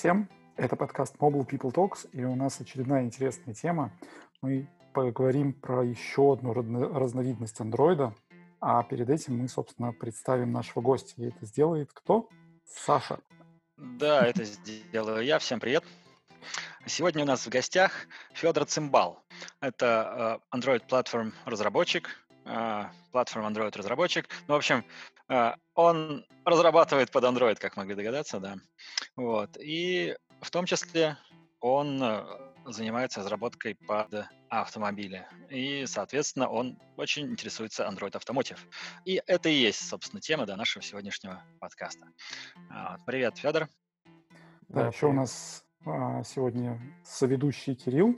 всем! Это подкаст Mobile People Talks, и у нас очередная интересная тема. Мы поговорим про еще одну разновидность андроида, а перед этим мы, собственно, представим нашего гостя. И это сделает кто? Саша. Да, это сделаю я. Всем привет. Сегодня у нас в гостях Федор Цимбал. Это э, Android Platform разработчик, платформ Android разработчик. Ну, в общем, э, он разрабатывает под Android, как могли догадаться, да. Вот. И в том числе он занимается разработкой под автомобили. И, соответственно, он очень интересуется Android Automotive. И это и есть, собственно, тема да, нашего сегодняшнего подкаста. Привет, Федор. Да, еще у нас а, сегодня соведущий Кирилл.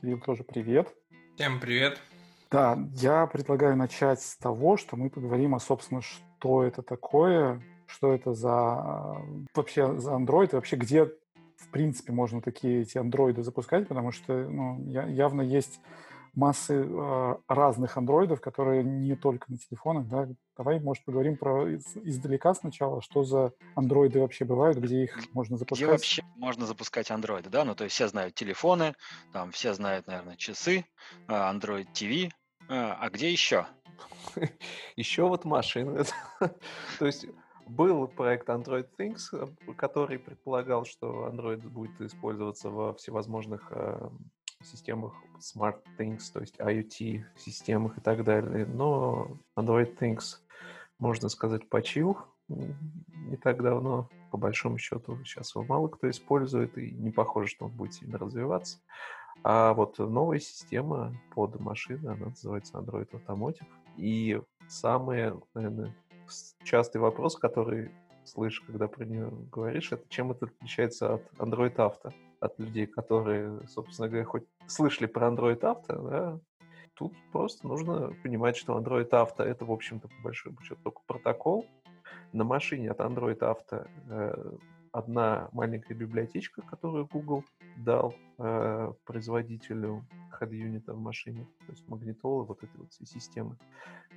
Кирилл, тоже привет. Всем привет. Да, я предлагаю начать с того, что мы поговорим о, собственно, что это такое, что это за вообще за Android, и вообще где, в принципе, можно такие эти андроиды запускать, потому что ну, явно есть массы э, разных андроидов, которые не только на телефонах, да. Давай, может, поговорим про из, издалека сначала, что за андроиды вообще бывают, где их можно запускать. Где вообще можно запускать андроиды, да? Ну, то есть все знают телефоны, там все знают, наверное, часы, Android TV, а где еще? Еще вот машины. То есть был проект Android Things, который предполагал, что Android будет использоваться во всевозможных э, системах Smart Things, то есть IoT системах и так далее. Но Android Things, можно сказать, почил не так давно. По большому счету сейчас его мало кто использует, и не похоже, что он будет сильно развиваться. А вот новая система под машины, она называется Android Automotive. И самый, наверное, частый вопрос, который слышишь, когда про нее говоришь, это чем это отличается от Android Auto? От людей, которые, собственно говоря, хоть слышали про Android Auto, да, тут просто нужно понимать, что Android Auto это, в общем-то, по большому счету только протокол. На машине от Android Auto э, одна маленькая библиотечка, которую Google дал э, производителю head-юнита в машине, то есть магнитолы, вот этой вот системы,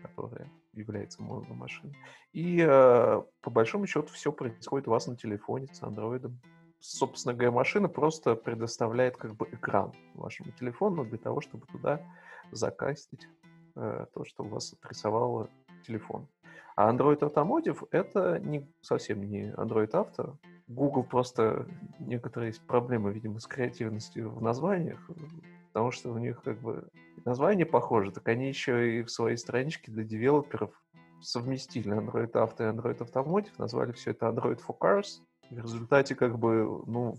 которая является мозгом машины. И э, по большому счету все происходит у вас на телефоне с андроидом. Собственно говоря, машина просто предоставляет как бы экран вашему телефону для того, чтобы туда закастить э, то, что у вас отрисовало телефон. А Android Automotive — это не, совсем не Android Auto, Google просто некоторые есть проблемы, видимо, с креативностью в названиях, потому что у них как бы названия похожи, так они еще и в своей страничке для девелоперов совместили Android Auto и Android Automotive, назвали все это Android for Cars. В результате как бы, ну,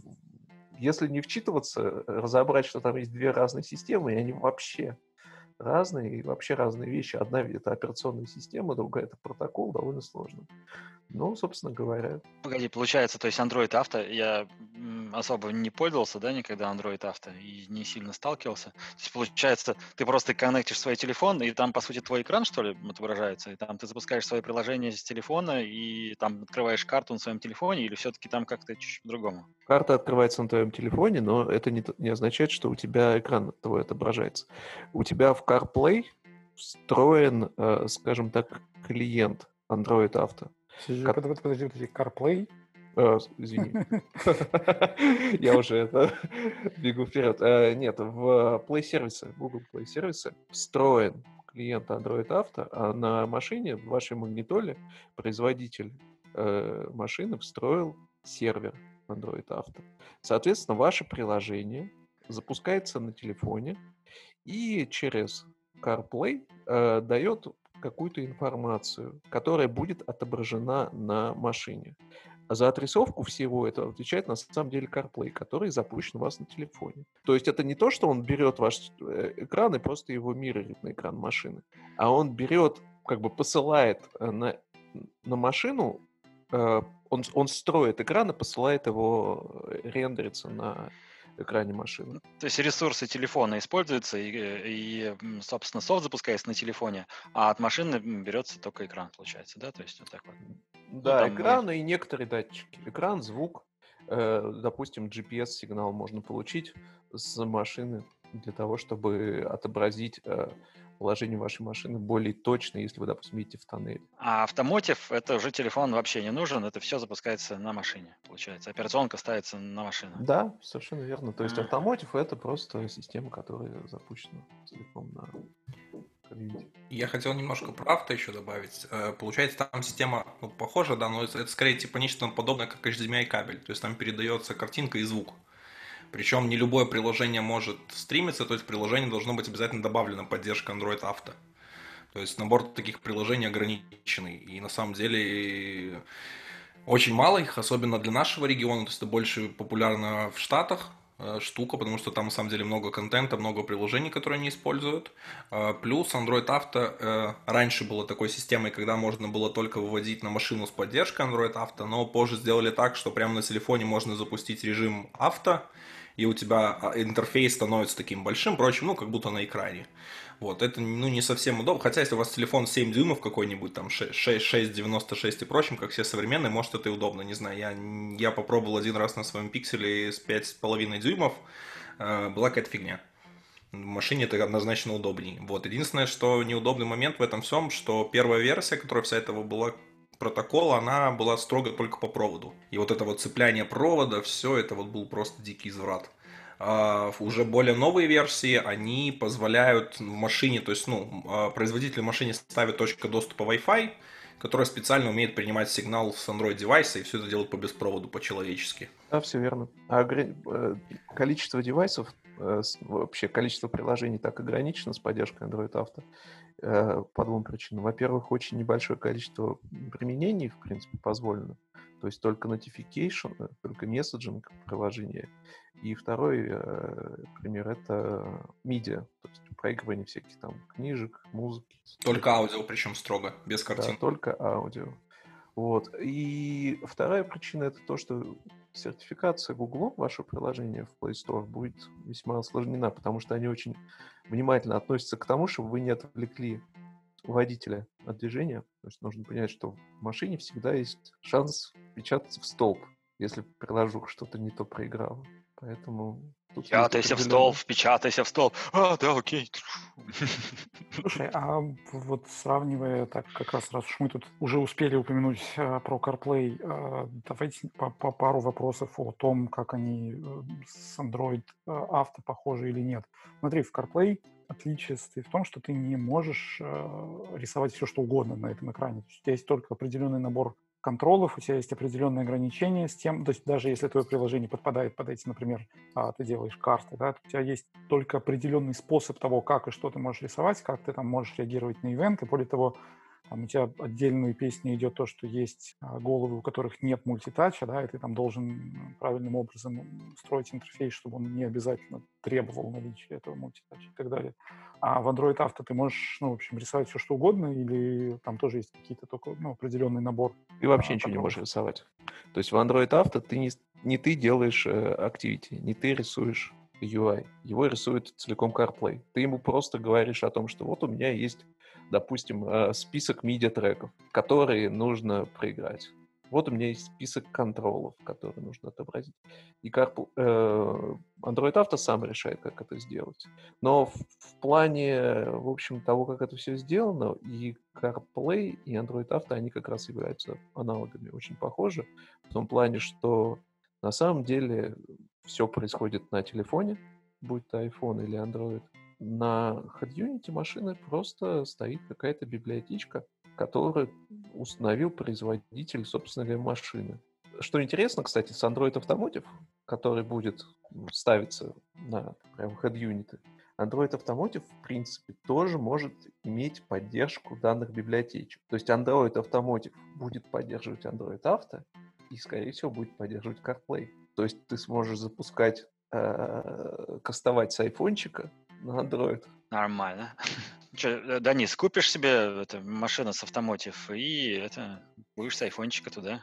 если не вчитываться, разобрать, что там есть две разные системы, и они вообще разные и вообще разные вещи. Одна это операционная система, другая это протокол, довольно сложно. Ну, собственно говоря. Погоди, получается, то есть Android Auto, я особо не пользовался, да, никогда Android Auto и не сильно сталкивался. То есть, получается, ты просто коннектишь свой телефон, и там, по сути, твой экран, что ли, отображается, и там ты запускаешь свое приложение с телефона, и там открываешь карту на своем телефоне, или все-таки там как-то чуть-чуть по-другому? Карта открывается на твоем телефоне, но это не, не означает, что у тебя экран твой отображается. У тебя в CarPlay встроен, э, скажем так, клиент Android Auto. Как... Подожди, подожди, подожди, CarPlay? Э, извини. Я уже это бегу вперед. Э, нет, в Play сервисе, Google Play сервисе встроен клиент Android Auto, а на машине, в вашей магнитоле, производитель э, машины встроил сервер Android Auto. Соответственно, ваше приложение запускается на телефоне и через CarPlay э, дает какую-то информацию, которая будет отображена на машине. За отрисовку всего этого отвечает на самом деле CarPlay, который запущен у вас на телефоне. То есть это не то, что он берет ваш э, экран и просто его миррорит на экран машины, а он берет, как бы посылает э, на, на машину, э, он, он строит экран и посылает его рендериться на экране машины. То есть ресурсы телефона используются, и, и собственно, софт запускается на телефоне, а от машины берется только экран, получается, да? То есть вот так вот. Ну, да, ну, экран мы... и некоторые датчики. Экран, звук, э, допустим, GPS-сигнал можно получить с машины для того, чтобы отобразить э, положение вашей машины более точно, если вы, допустим, едете в тоннель. А автомотив — это уже телефон вообще не нужен, это все запускается на машине, получается. Операционка ставится на машину. Да, совершенно верно. То есть автомотив — это просто система, которая запущена целиком на. Я хотел немножко про авто еще добавить. Э, Получается, там система ну, похожа, да, но это это скорее типа нечто подобное, как HDMI кабель. То есть там передается картинка и звук. Причем не любое приложение может стримиться, то есть в приложении должно быть обязательно добавлена поддержка Android Auto. То есть набор таких приложений ограниченный. И на самом деле очень мало их, особенно для нашего региона. То есть это больше популярно в Штатах э, штука, потому что там на самом деле много контента, много приложений, которые они используют. Э, Плюс Android Auto э, раньше было такой системой, когда можно было только выводить на машину с поддержкой Android Auto, но позже сделали так, что прямо на телефоне можно запустить режим авто, и у тебя а, интерфейс становится таким большим, прочим, ну, как будто на экране. Вот, это, ну, не совсем удобно. Хотя, если у вас телефон 7 дюймов какой-нибудь, там, 6,96 и прочим, как все современные, может, это и удобно, не знаю. Я, я попробовал один раз на своем пикселе с 5,5 дюймов, э, была какая-то фигня. В машине это однозначно удобнее. Вот, единственное, что неудобный момент в этом всем, что первая версия, которая вся этого была протокола, она была строго только по проводу. И вот это вот цепляние провода, все это вот был просто дикий изврат. А, уже более новые версии, они позволяют в машине, то есть, ну, а, производитель в машине ставит точку доступа Wi-Fi, которая специально умеет принимать сигнал с Android девайса и все это делать по беспроводу, по-человечески. Да, все верно. А э, количество девайсов, вообще количество приложений так ограничено с поддержкой Android Auto э, по двум причинам. Во-первых, очень небольшое количество применений, в принципе, позволено. То есть только notification, э, только месседжинг приложения. И второй э, пример — это медиа, то есть проигрывание всяких там книжек, музыки. Только аудио, причем строго, без Да, картин. только аудио. Вот. И вторая причина это то, что сертификация Google вашего приложения в Play Store будет весьма осложнена, потому что они очень внимательно относятся к тому, чтобы вы не отвлекли водителя от движения. То есть нужно понять, что в машине всегда есть шанс печататься в столб, если приложу что-то не то проиграло. Поэтому есть Впечатайся в определенная- стол, впечатайся в стол. А, да, окей. Слушай, а вот сравнивая так, как раз раз уж мы тут уже успели упомянуть э, про CarPlay, э, давайте по, по пару вопросов о том, как они э, с Android Auto похожи или нет. Смотри, в CarPlay отличие в том, что ты не можешь э, рисовать все, что угодно на этом экране. У тебя есть только определенный набор контролов, у тебя есть определенные ограничения с тем, то есть даже если твое приложение подпадает под эти, например, а, ты делаешь карты, да, у тебя есть только определенный способ того, как и что ты можешь рисовать, как ты там можешь реагировать на ивенты. Более того, там у тебя отдельную песню идет то, что есть а, головы, у которых нет мультитача, да, и ты там должен м, правильным образом строить интерфейс, чтобы он не обязательно требовал наличия этого мультитача и так далее. А в Android Auto ты можешь, ну, в общем, рисовать все, что угодно, или там тоже есть какие-то только, ну, определенный набор Ты вообще а, ничего не можешь рисовать. То есть в Android Auto ты не, не ты делаешь э, Activity, не ты рисуешь UI. Его рисует целиком CarPlay. Ты ему просто говоришь о том, что вот у меня есть, допустим, э, список MIDI-треков, которые нужно проиграть. Вот у меня есть список контролов, которые нужно отобразить. И Carpl- э, Android Auto сам решает, как это сделать. Но в, в плане, в общем, того, как это все сделано, и CarPlay, и Android Auto, они как раз являются аналогами, очень похожи, в том плане, что на самом деле все происходит на телефоне, будь то iPhone или Android. На HeadUnity машины просто стоит какая-то библиотечка, которую установил производитель, собственно говоря, машины. Что интересно, кстати, с Android Automotive, который будет ставиться на прям head-юниты, Android Automotive, в принципе, тоже может иметь поддержку данных библиотечек. То есть Android Automotive будет поддерживать Android Auto и, скорее всего, будет поддерживать CarPlay. То есть ты сможешь запускать, э, кастовать с айфончика на Android. Нормально. Че, Данис, купишь себе это, машину с автомотив и это будешь с айфончика туда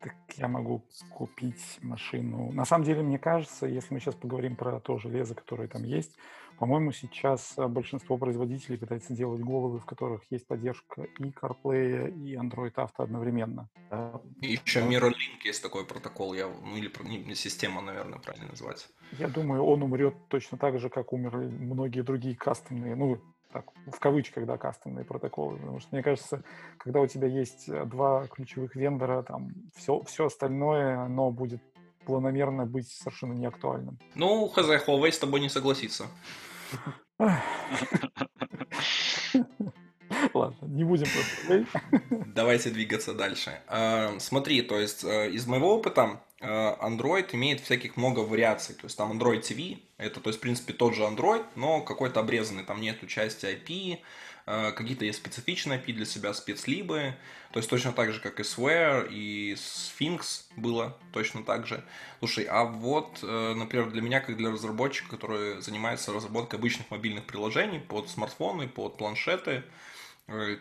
Так я могу купить машину. На самом деле, мне кажется, если мы сейчас поговорим про то железо, которое там есть, по-моему, сейчас э, большинство производителей пытается делать головы, в которых есть поддержка и CarPlay, и Android Auto одновременно. И еще MirrorLink есть такой протокол, я, ну или не, система, наверное, правильно называть. Я думаю, он умрет точно так же, как умерли многие другие кастомные, ну, так, в кавычках, да, кастомные протоколы. Потому что, мне кажется, когда у тебя есть э, два ключевых вендора, там все, все остальное, оно будет планомерно быть совершенно неактуальным. Ну, хз, Huawei с тобой не согласится. Ладно, не будем просто. Давайте двигаться дальше. А, смотри, то есть э, из моего опыта Android имеет всяких много вариаций. То есть там Android TV, это, то есть, в принципе, тот же Android, но какой-то обрезанный. Там нету части IP, э, какие-то есть специфичные IP для себя, спецлибы. То есть точно так же, как и Swear, и Sphinx было точно так же. Слушай, а вот, например, для меня, как для разработчика, который занимается разработкой обычных мобильных приложений под смартфоны, под планшеты, Э,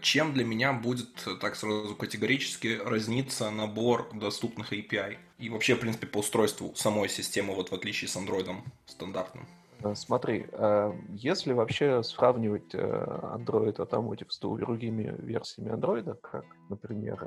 чем для меня будет так сразу категорически разниться набор доступных API? И вообще, в принципе, по устройству самой системы, вот в отличие с Android стандартным. Э, смотри, э, если вообще сравнивать Android Automotive с другими версиями Android, как, например,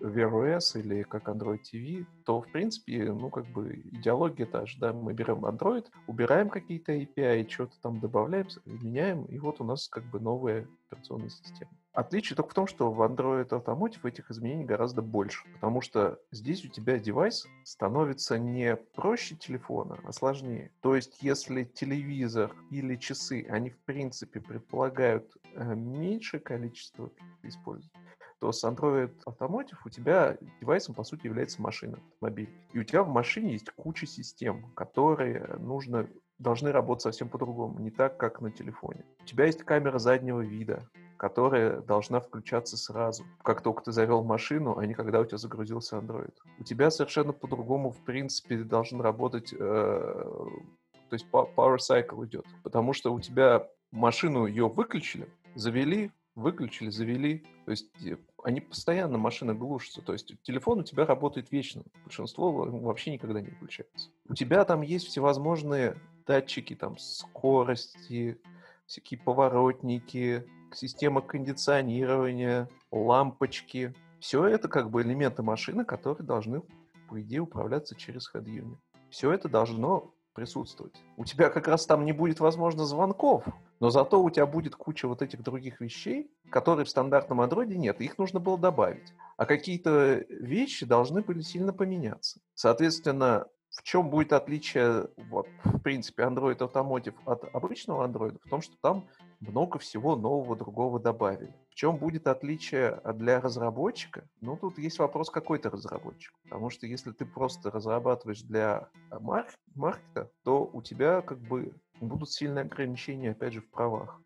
Wear OS или как Android TV, то, в принципе, ну, как бы идеология та же, да, мы берем Android, убираем какие-то API, что-то там добавляем, меняем, и вот у нас как бы новая операционной системы. Отличие только в том, что в Android Automotive этих изменений гораздо больше, потому что здесь у тебя девайс становится не проще телефона, а сложнее. То есть, если телевизор или часы, они в принципе предполагают э, меньшее количество использования, то с Android Automotive у тебя девайсом, по сути, является машина, автомобиль. И у тебя в машине есть куча систем, которые нужно должны работать совсем по-другому, не так, как на телефоне. У тебя есть камера заднего вида, которая должна включаться сразу, как только ты завел машину, а не когда у тебя загрузился Android. У тебя совершенно по-другому, в принципе, должен работать, э, то есть power cycle идет, потому что у тебя машину ее выключили, завели, выключили, завели, то есть э, они постоянно, машина глушится, то есть телефон у тебя работает вечно, большинство вообще никогда не включается. У тебя там есть всевозможные датчики там скорости, всякие поворотники, система кондиционирования, лампочки. Все это как бы элементы машины, которые должны, по идее, управляться через head unit. Все это должно присутствовать. У тебя как раз там не будет, возможно, звонков, но зато у тебя будет куча вот этих других вещей, которые в стандартном андроиде нет, их нужно было добавить. А какие-то вещи должны были сильно поменяться. Соответственно, в чем будет отличие, вот, в принципе, Android Automotive от обычного Android? В том, что там много всего нового другого добавили. В чем будет отличие для разработчика? Ну, тут есть вопрос, какой ты разработчик. Потому что если ты просто разрабатываешь для марк- маркета, то у тебя как бы будут сильные ограничения, опять же, в правах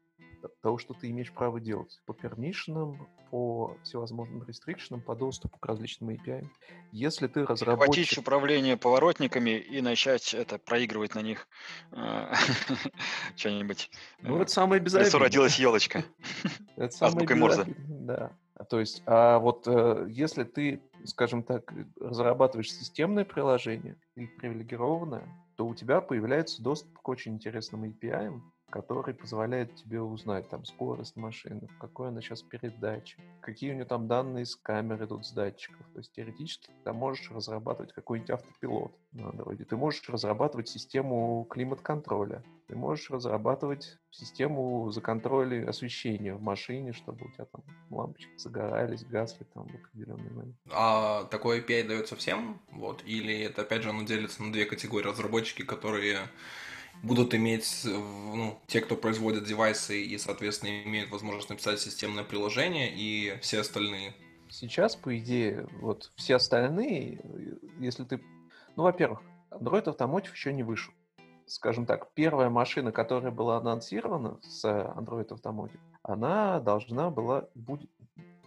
того, что ты имеешь право делать по пермишинам, по всевозможным рестрикшенам, по доступу к различным API. Если ты разработчик... Хватить управление поворотниками и начать это проигрывать на них э, что-нибудь. Ну, это самое безобидное. родилась елочка. Это самое безобидное, да. То есть, а вот э, если ты, скажем так, разрабатываешь системное приложение или привилегированное, то у тебя появляется доступ к очень интересным API, который позволяет тебе узнать там скорость машины, какой она сейчас передачи, какие у нее там данные с камеры идут с датчиков. То есть теоретически ты там можешь разрабатывать какой-нибудь автопилот на дороге. Ты можешь разрабатывать систему климат-контроля. Ты можешь разрабатывать систему за контроль освещения в машине, чтобы у тебя там лампочки загорались, гасли там в определенный момент. А такой API дается всем? Вот? Или это опять же оно делится на две категории разработчики, которые будут иметь, ну, те, кто производит девайсы и, соответственно, имеют возможность написать системное приложение, и все остальные. Сейчас, по идее, вот все остальные, если ты... Ну, во-первых, Android Automotive еще не вышел. Скажем так, первая машина, которая была анонсирована с Android Automotive, она должна была... Будет,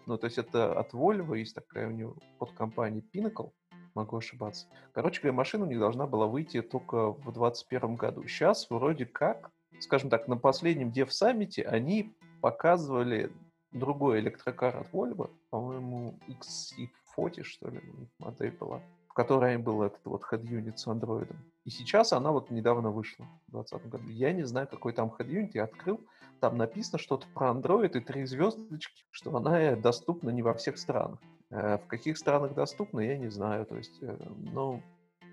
ну, то есть это от Volvo, есть такая у него подкомпания Pinnacle, могу ошибаться. Короче говоря, машина у них должна была выйти только в 2021 году. Сейчас вроде как, скажем так, на последнем Dev Summit они показывали другой электрокар от Volvo, по-моему, XC фоте, что ли, модель была, в которой был этот вот head unit с андроидом. И сейчас она вот недавно вышла, в 2020 году. Я не знаю, какой там head unit, я открыл, там написано что-то про Android и три звездочки, что она доступна не во всех странах. Э, в каких странах доступна, я не знаю. То есть, ну,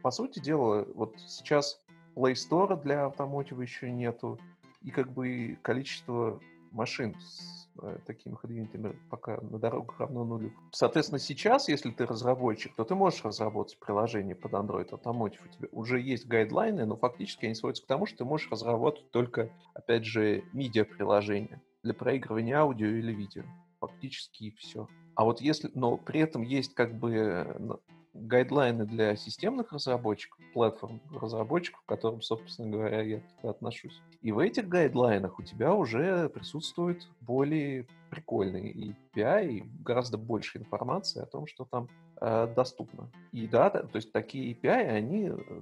по сути дела, вот сейчас Play Store для автомотива еще нету, и как бы количество машин с э, такими ходовинами пока на дорогах равно нулю. Соответственно, сейчас, если ты разработчик, то ты можешь разработать приложение под Android Automotive. У тебя уже есть гайдлайны, но фактически они сводятся к тому, что ты можешь разработать только, опять же, медиа-приложение для проигрывания аудио или видео. Фактически все. А вот если, но при этом есть как бы гайдлайны для системных разработчиков, платформ разработчиков, к которым, собственно говоря, я отношусь. И в этих гайдлайнах у тебя уже присутствует более прикольный API и гораздо больше информации о том, что там э, доступно. И да, то есть такие API, они, э,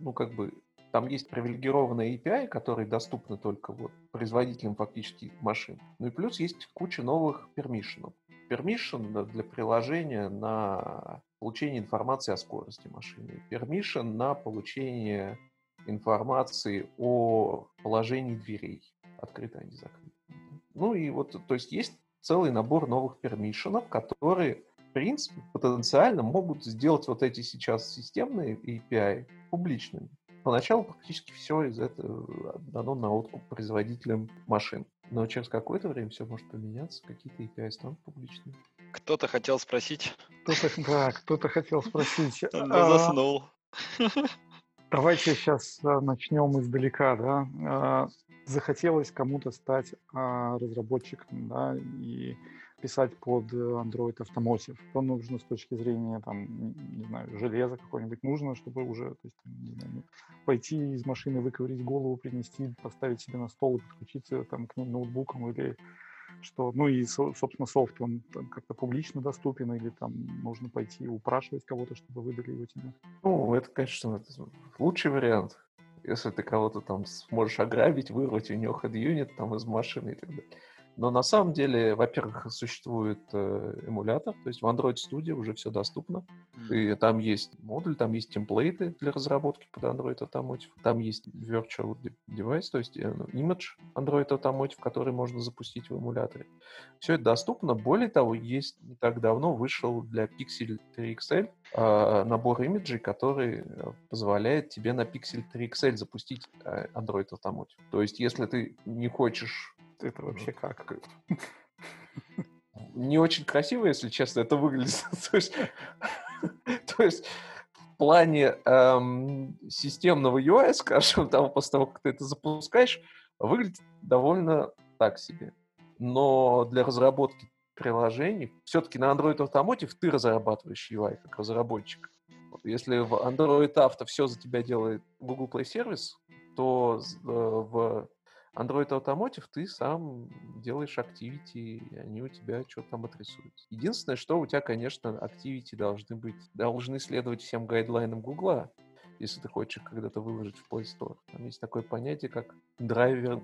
ну, как бы, там есть привилегированные API, которые доступны только вот производителям фактически машин. Ну и плюс есть куча новых пермишенов. Permission для приложения на получение информации о скорости машины. Permission на получение информации о положении дверей. Открыто они закрыты. Ну и вот, то есть есть целый набор новых пермишенов, которые, в принципе, потенциально могут сделать вот эти сейчас системные API публичными. Поначалу практически все из этого дано на откуп производителям машин. Но через какое-то время все может поменяться, какие-то API станут публичными. Кто-то хотел спросить. Кто-то, да, кто-то хотел спросить. А, заснул. Давайте сейчас а, начнем издалека, да. А, захотелось кому-то стать а, разработчиком, да, и писать под Android Automotive. Что нужно с точки зрения, там, не знаю, железа какое-нибудь нужно, чтобы уже, то есть, не знаю, пойти из машины, выковырить голову, принести, поставить себе на стол и подключиться там к ней ноутбуком или что, ну и, собственно, софт, он как-то публично доступен, или там нужно пойти упрашивать кого-то, чтобы выдали его тебе? Ну, это, конечно, лучший вариант. Если ты кого-то там сможешь ограбить, вырвать у него head там из машины и так далее. Но на самом деле, во-первых, существует э, эмулятор, то есть в Android Studio уже все доступно. Mm. И там есть модуль, там есть темплейты для разработки под Android Automotive, там есть virtual device, то есть э, image Android Automotive, который можно запустить в эмуляторе. Все это доступно. Более того, есть не так давно вышел для Pixel 3 XL э, набор имиджей, который э, позволяет тебе на Pixel 3 XL запустить Android Automotive. То есть, если ты не хочешь это вообще как? Не очень красиво, если честно, это выглядит. то, есть, то есть в плане эм, системного UI, скажем, там, после того, как ты это запускаешь, выглядит довольно так себе. Но для разработки приложений, все-таки на Android Automotive ты разрабатываешь UI как разработчик. Если в Android Auto все за тебя делает Google Play Service, то э, в Android Automotive ты сам делаешь activity, и они у тебя что-то там отрисуются. Единственное, что у тебя, конечно, activity должны быть, должны следовать всем гайдлайнам Гугла, если ты хочешь когда-то выложить в Play Store. Там есть такое понятие, как driver,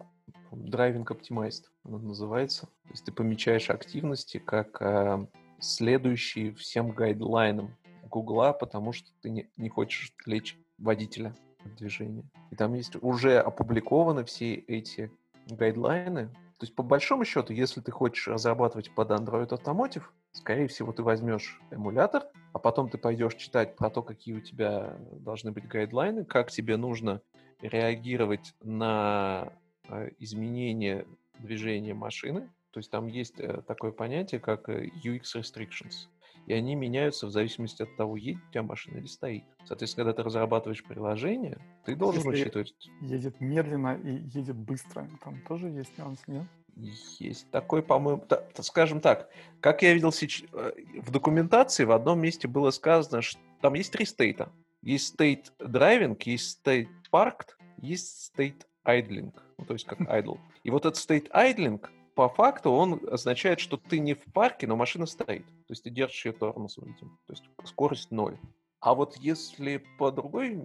driving optimized, оно называется. То есть ты помечаешь активности как э, следующие всем guideline ам Гугла, потому что ты не, не хочешь отвлечь водителя от движения. И там есть уже опубликованы все эти guideline ы. То есть, по большому счету, если ты хочешь разрабатывать под Android Automotive, скорее всего, ты возьмешь эмулятор, а потом ты пойдешь читать про то, какие у тебя должны быть гайдлайны, как тебе нужно реагировать на э, изменение движения машины. То есть там есть э, такое понятие, как э, UX restrictions и они меняются в зависимости от того, едет у тебя машина или стоит. Соответственно, когда ты разрабатываешь приложение, ты должен Если учитывать... едет медленно и едет быстро, там тоже есть нюанс, нет? Есть такой, по-моему, да, скажем так, как я видел сейчас, э, в документации в одном месте было сказано, что там есть три стейта. Есть state driving, есть state parked, есть state idling, ну, то есть как idle. И вот этот state idling по факту он означает, что ты не в парке, но машина стоит. То есть ты держишь ее тормозом, видимо. То есть скорость ноль. А вот если по другой,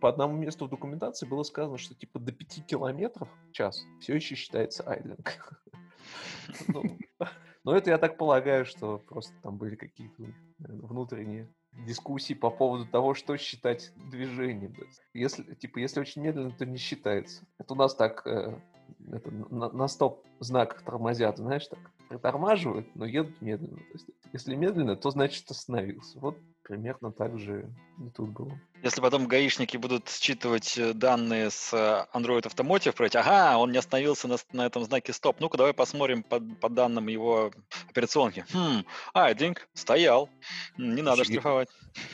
по одному месту в документации было сказано, что типа до 5 километров в час все еще считается айдлинг. Ну, Но это я так полагаю, что просто там были какие-то внутренние дискуссии по поводу того, что считать движением. Если, типа, если очень медленно, то не считается. Это у нас так э, это, на, на стоп-знаках тормозят, знаешь, так притормаживают, но едут медленно. То есть, если медленно, то значит остановился. Вот примерно так же и тут было. Если потом гаишники будут считывать э, данные с э, Android Automotive, проверять, ага, он не остановился на, на этом знаке стоп, ну-ка давай посмотрим по, по данным его операционки. Хм, айдинг, стоял, не надо Слушай, штрафовать.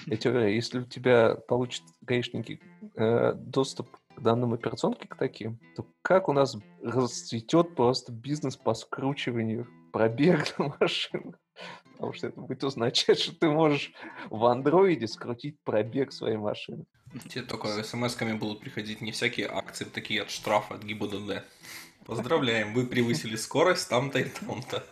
Я тебе говорю, если у тебя получат гаишники э, доступ данным операционки к таким, то как у нас расцветет просто бизнес по скручиванию пробег на машинах? Потому что это будет означать, что ты можешь в андроиде скрутить пробег своей машины. Тебе только смс-ками будут приходить не всякие акции, такие от штрафа, от ГИБДД. Поздравляем, вы превысили скорость там-то и там-то.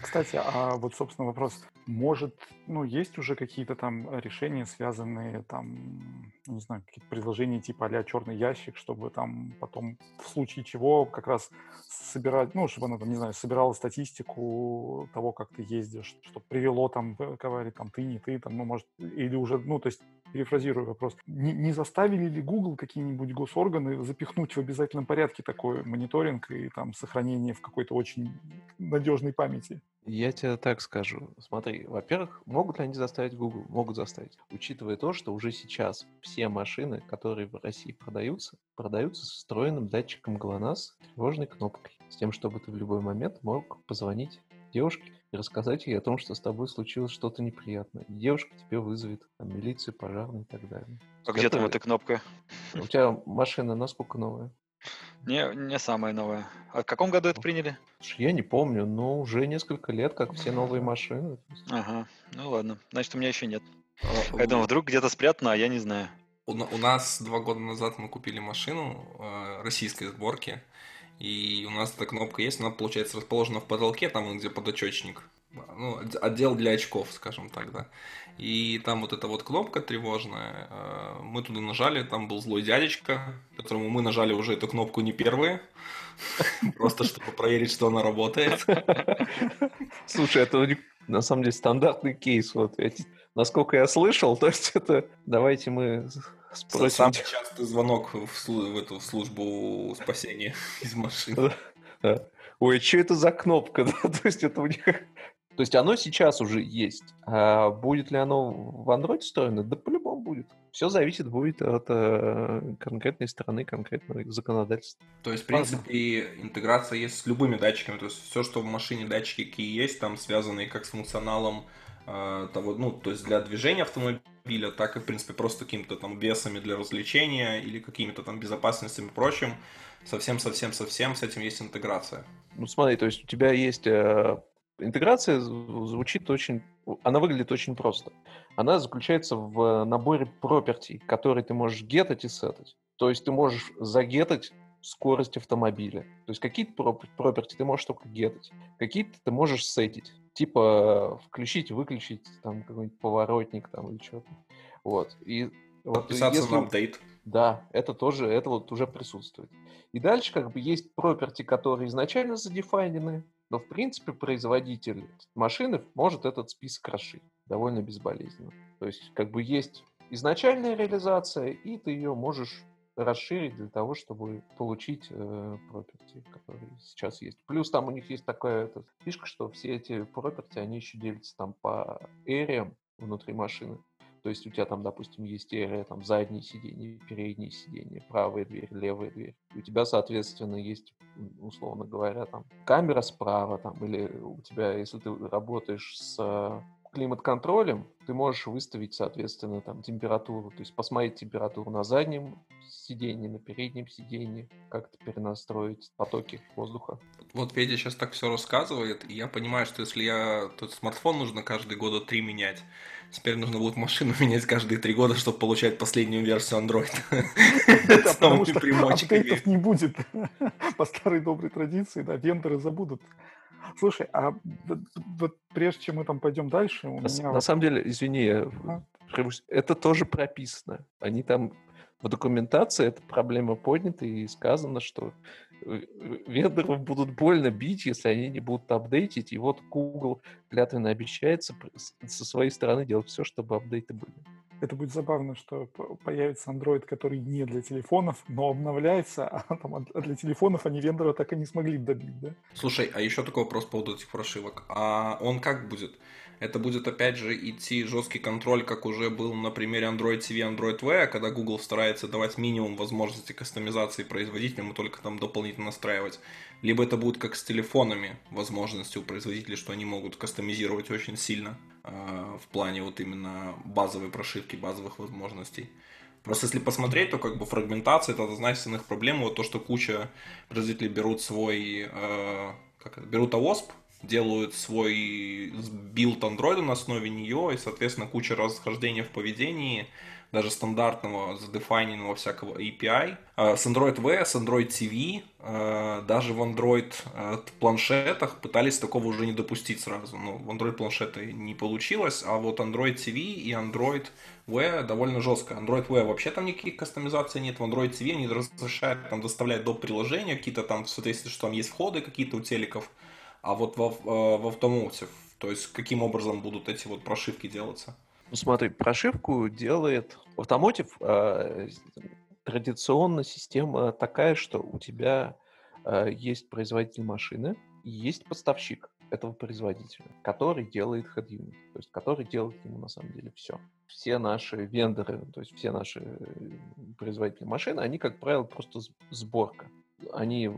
Кстати, а вот, собственно, вопрос. Может, ну, есть уже какие-то там решения, связанные там, не знаю, какие-то предложения типа а черный ящик, чтобы там потом в случае чего как раз собирать, ну, чтобы она там, не знаю, собирала статистику того, как ты ездишь, чтобы привело там к аварии, там, ты, не ты, там, ну, может, или уже, ну, то есть перефразирую вопрос, не, не заставили ли Google какие-нибудь госорганы запихнуть в обязательном порядке такой мониторинг и там сохранение в какой-то очень надежной памяти? Я тебе так скажу. Смотри, во-первых, могут ли они заставить Google? Могут заставить. Учитывая то, что уже сейчас все машины, которые в России продаются, продаются с встроенным датчиком ГЛОНАСС, тревожной кнопкой, с тем, чтобы ты в любой момент мог позвонить девушке и рассказать ей о том, что с тобой случилось что-то неприятное. И девушка тебе вызовет там, милицию, пожарную и так далее. А где там эта кнопка? У тебя машина насколько новая? Не, не самая новая. А в каком году это приняли? Я не помню, но уже несколько лет, как все новые машины. Ага, ну ладно. Значит, у меня еще нет. А, Поэтому вдруг где-то спрятано, а я не знаю. У, у нас два года назад мы купили машину э, российской сборки, и у нас эта кнопка есть, она, получается, расположена в потолке, там где подочечник. Ну, отдел для очков, скажем так, да. И там вот эта вот кнопка тревожная, э, мы туда нажали, там был злой дядечка, которому мы нажали уже эту кнопку не первые, просто чтобы проверить, что она работает. Слушай, это на самом деле стандартный кейс. Вот, насколько я слышал, то есть это давайте мы спросим. Самый частый звонок в, в эту службу спасения из машины. Ой, что это за кнопка? то есть это у них то есть оно сейчас уже есть. А будет ли оно в Android встроено? Да по-любому будет. Все зависит будет от э, конкретной стороны, конкретного законодательства. То есть, в принципе, интеграция есть с любыми датчиками. То есть все, что в машине датчики какие есть, там связанные как с функционалом э, того, ну, то есть для движения автомобиля, так и, в принципе, просто какими-то там весами для развлечения или какими-то там безопасностями и прочим. Совсем-совсем-совсем с этим есть интеграция. Ну, смотри, то есть у тебя есть э, Интеграция звучит очень... Она выглядит очень просто. Она заключается в наборе property, которые ты можешь гетать и сетать. То есть ты можешь загетать скорость автомобиля. То есть какие-то property ты можешь только гетать, какие-то ты можешь сетить. Типа включить, выключить там какой-нибудь поворотник там или что-то. Вот. И Подписаться если... на апдейт. Да, это тоже, это вот уже присутствует. И дальше как бы есть property, которые изначально задефайнены, но, в принципе, производитель машины может этот список расширить довольно безболезненно. То есть, как бы есть изначальная реализация, и ты ее можешь расширить для того, чтобы получить э, property, которые сейчас есть. Плюс там у них есть такая эта, фишка, что все эти property, они еще делятся там по эриям внутри машины. То есть у тебя там, допустим, есть area, там задние сиденья, передние сиденья, правая дверь, левая дверь. У тебя, соответственно, есть, условно говоря, там камера справа, там, или у тебя, если ты работаешь с климат-контролем, ты можешь выставить, соответственно, там температуру, то есть посмотреть температуру на заднем сиденье, на переднем сиденье, как-то перенастроить потоки воздуха. Вот Федя сейчас так все рассказывает, и я понимаю, что если я тут смартфон нужно каждые года три менять, Теперь нужно будет машину менять каждые три года, чтобы получать последнюю версию Android. Потому что апдейтов не будет. По старой доброй традиции, да, вендоры забудут. Слушай, а вот прежде чем мы там пойдем дальше, у на, меня... На самом деле, извини, это тоже прописано. Они там в документации эта проблема поднята и сказано, что вендоров будут больно бить, если они не будут апдейтить. И вот Google клятвенно обещается со своей стороны делать все, чтобы апдейты были. Это будет забавно, что появится Android, который не для телефонов, но обновляется, а там а для телефонов они вендора так и не смогли добить, да? Слушай, а еще такой вопрос по поводу этих прошивок. А он как будет? Это будет опять же идти жесткий контроль, как уже был на примере Android TV, Android V, когда Google старается давать минимум возможности кастомизации производителям и только там дополнительно настраивать. Либо это будет как с телефонами, возможности у производителей, что они могут кастомизировать очень сильно в плане вот именно базовой прошивки, базовых возможностей. Просто если посмотреть, то как бы фрагментация это одна из основных проблем. Вот то, что куча производителей берут свой, э, как это, берут AOSP, делают свой build андроида на основе нее, и, соответственно, куча расхождений в поведении, даже стандартного, задефайненного всякого API. А, с Android V, с Android TV, а, даже в Android а, планшетах пытались такого уже не допустить сразу. Но в Android планшеты не получилось, а вот Android TV и Android Wear довольно жестко. Android Wear вообще там никаких кастомизаций нет. В Android TV они разрешают там доставлять до приложения, какие-то там, в соответствии, что там есть входы какие-то у телеков а вот в, в Automotive, то есть каким образом будут эти вот прошивки делаться? Ну смотри, прошивку делает Automotive э, традиционно система такая, что у тебя э, есть производитель машины и есть поставщик этого производителя, который делает head то есть который делает ему на самом деле все. Все наши вендоры, то есть все наши э, производители машины, они, как правило, просто сборка. Они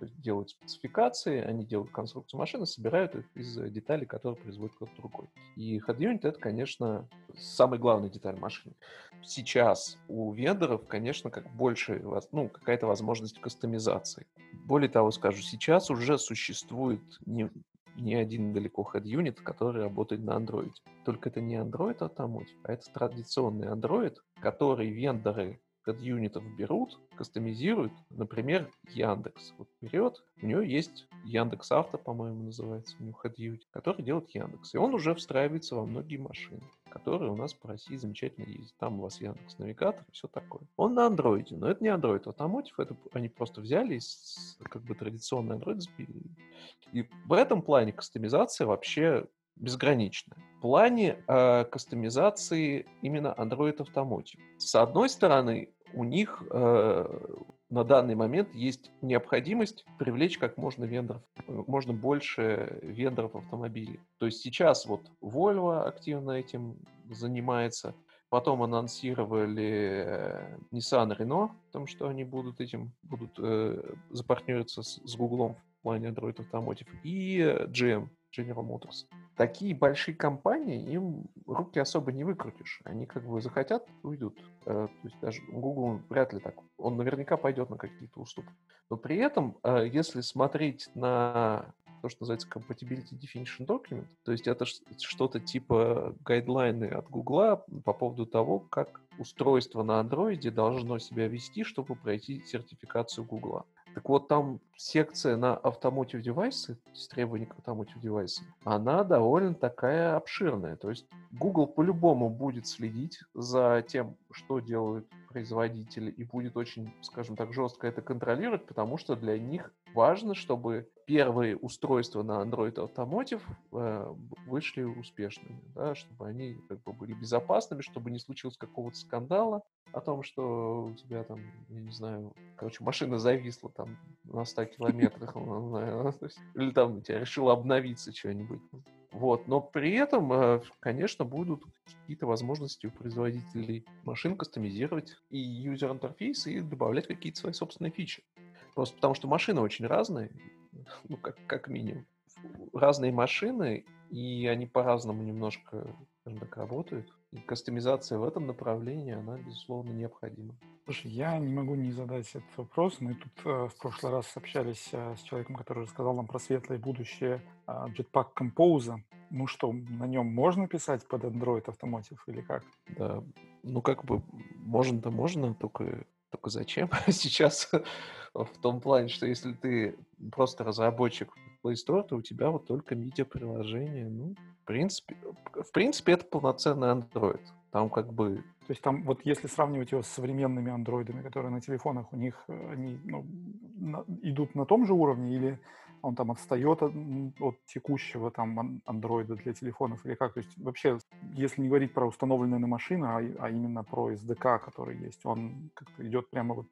делают спецификации, они делают конструкцию машины, собирают их из деталей, которые производит кто-то другой. И Head Unit — это, конечно, самая главная деталь машины. Сейчас у вендоров, конечно, как больше, ну, какая-то возможность кастомизации. Более того, скажу, сейчас уже существует не, не один далеко Head Unit, который работает на Android. Только это не Android Automotive, а это традиционный Android, который вендоры от юнитов берут, кастомизируют. Например, Яндекс. Вот берет, у него есть Яндекс Авто, по-моему, называется, у него HeadUnit, который делает Яндекс. И он уже встраивается во многие машины, которые у нас по России замечательно ездят. Там у вас Яндекс Навигатор и все такое. Он на андроиде, но это не Android Automotive, это они просто взяли из как бы традиционный Android И в этом плане кастомизация вообще безграничная. В плане э, кастомизации именно Android Automotive. С одной стороны, у них э, на данный момент есть необходимость привлечь как можно вендоров, можно больше вендоров автомобилей. То есть сейчас вот Volvo активно этим занимается, потом анонсировали э, Nissan Renault, потому что они будут этим, будут э, запартнериться с, с Google в плане Android Automotive, и GM, General Motors. Такие большие компании, им руки особо не выкрутишь. Они как бы захотят, уйдут. Э, то есть даже Google вряд ли так. Он наверняка пойдет на какие-то уступки. Но при этом, э, если смотреть на то, что называется Compatibility Definition Document, то есть это что-то типа гайдлайны от Google по поводу того, как устройство на андроиде должно себя вести, чтобы пройти сертификацию Google. Так вот, там секция на Automotive Devices, требования к Automotive Devices, она довольно такая обширная. То есть Google по-любому будет следить за тем, что делают производители, и будет очень, скажем так, жестко это контролировать, потому что для них важно, чтобы первые устройства на Android Automotive э, вышли успешными, да, чтобы они как бы были безопасными, чтобы не случилось какого-то скандала о том, что у тебя там, я не знаю, короче, машина зависла там на 100 километрах, или там у тебя решила обновиться что-нибудь. Вот. Но при этом, э, конечно, будут какие-то возможности у производителей машин кастомизировать и юзер-интерфейс, и добавлять какие-то свои собственные фичи. Просто потому что машины очень разные, ну, как, как минимум. Разные машины, и они по-разному немножко, так, работают. И кастомизация в этом направлении, она, безусловно, необходима. Слушай, я не могу не задать этот вопрос. Мы тут э, в прошлый раз общались э, с человеком, который рассказал нам про светлое будущее э, Jetpack Compose. Ну что, на нем можно писать под Android Automotive или как? Да, ну как бы можно-то можно, только, только зачем сейчас? в том плане, что если ты просто разработчик Play Store, то у тебя вот только медиа-приложение. Ну, в принципе, в принципе, это полноценный Android. Там как бы... То есть там вот если сравнивать его с современными андроидами, которые на телефонах, у них э, они ну, на, идут на том же уровне или он там отстает от, от текущего там андроида для телефонов или как? То есть вообще, если не говорить про установленные на машины, а, а именно про SDK, который есть, он как-то идет прямо вот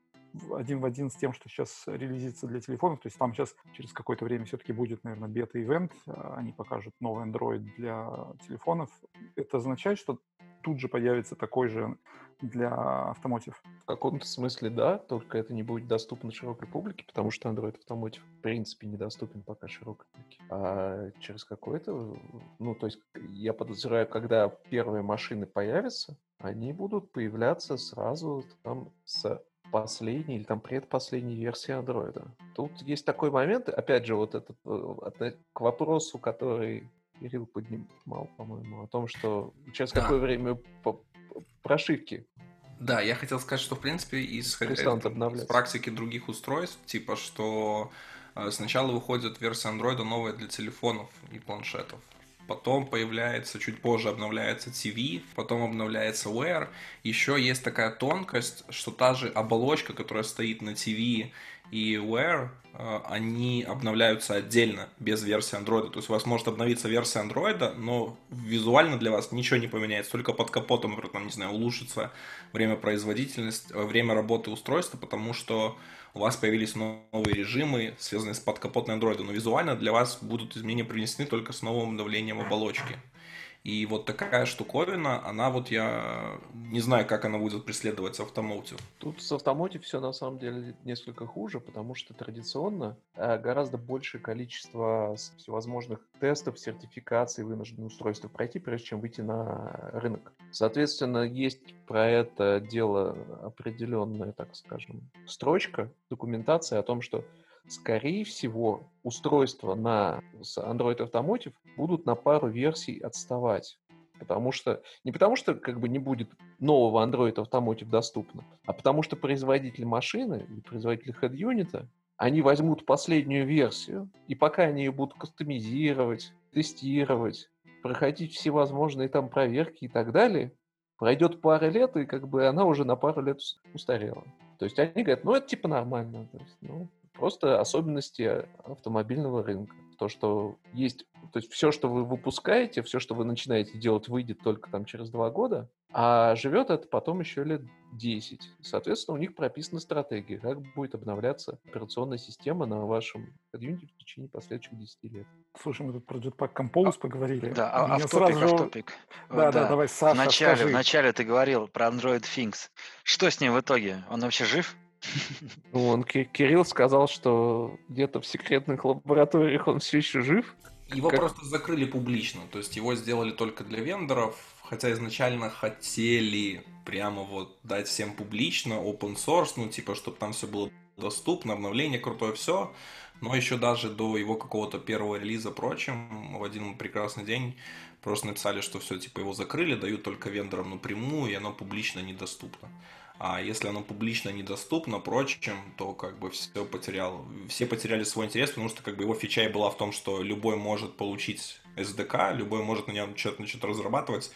один в один с тем, что сейчас релизится для телефонов. То есть там сейчас через какое-то время все-таки будет, наверное, бета-ивент. А, они покажут новый Android для телефонов. Это означает, что тут же появится такой же для автомотив. В каком-то смысле да, только это не будет доступно широкой публике, потому что Android автомотив в принципе недоступен пока широкой публике. А через какой-то, ну то есть я подозреваю, когда первые машины появятся, они будут появляться сразу там с последней или там предпоследней версии андроида. Тут есть такой момент, опять же, вот этот э, к вопросу, который Кирилл поднимал, по-моему, о том, что через да. какое время прошивки. Да, я хотел сказать, что в принципе из, из практики других устройств, типа что э, сначала выходит версия Android новая для телефонов и планшетов. Потом появляется, чуть позже обновляется TV, потом обновляется Wear. Еще есть такая тонкость, что та же оболочка, которая стоит на TV и Wear, э, они обновляются отдельно, без версии Android. То есть у вас может обновиться версия Android, но визуально для вас ничего не поменяется. Только под капотом, например, там, не знаю, улучшится время производительности, э, время работы устройства, потому что у вас появились новые режимы, связанные с подкапотной Android. Но визуально для вас будут изменения принесены только с новым обновлением оболочки. И вот такая штуковина, она вот я не знаю, как она будет преследовать Automotive. Тут с Automotive все на самом деле несколько хуже, потому что традиционно э, гораздо большее количество всевозможных тестов, сертификаций вынуждены устройства пройти, прежде чем выйти на рынок. Соответственно, есть про это дело определенная, так скажем, строчка, документация о том, что скорее всего, устройства на Android Automotive будут на пару версий отставать. Потому что, не потому что как бы не будет нового Android Automotive доступно, а потому что производитель машины и производитель head-юнита, они возьмут последнюю версию, и пока они ее будут кастомизировать, тестировать, проходить всевозможные там проверки и так далее, пройдет пара лет, и как бы она уже на пару лет устарела. То есть они говорят, ну это типа нормально. То есть, ну, Просто особенности автомобильного рынка. То, что есть, то есть все, что вы выпускаете, все, что вы начинаете делать, выйдет только там через два года, а живет это потом еще лет 10. Соответственно, у них прописана стратегия, как будет обновляться операционная система на вашем юните в течение последующих 10 лет. Слушай, мы тут про Jetpack Compose а, поговорили. Да, а, автопик, сразу... автопик. Да, да, да, давай, Саша, вначале, вначале ты говорил про Android Things. Что с ним в итоге? Он вообще жив? Ну, он, Кирилл сказал, что где-то в секретных лабораториях он все еще жив. Его как... просто закрыли публично, то есть его сделали только для вендоров, хотя изначально хотели прямо вот дать всем публично, open source, ну типа, чтобы там все было доступно, обновление крутое, все. Но еще даже до его какого-то первого релиза, прочим, в один прекрасный день просто написали, что все, типа, его закрыли, дают только вендорам напрямую, и оно публично недоступно. А если оно публично недоступно прочим, то как бы все потерял, все потеряли свой интерес, потому что как бы его фича и была в том, что любой может получить SDK, любой может на нем что-то что разрабатывать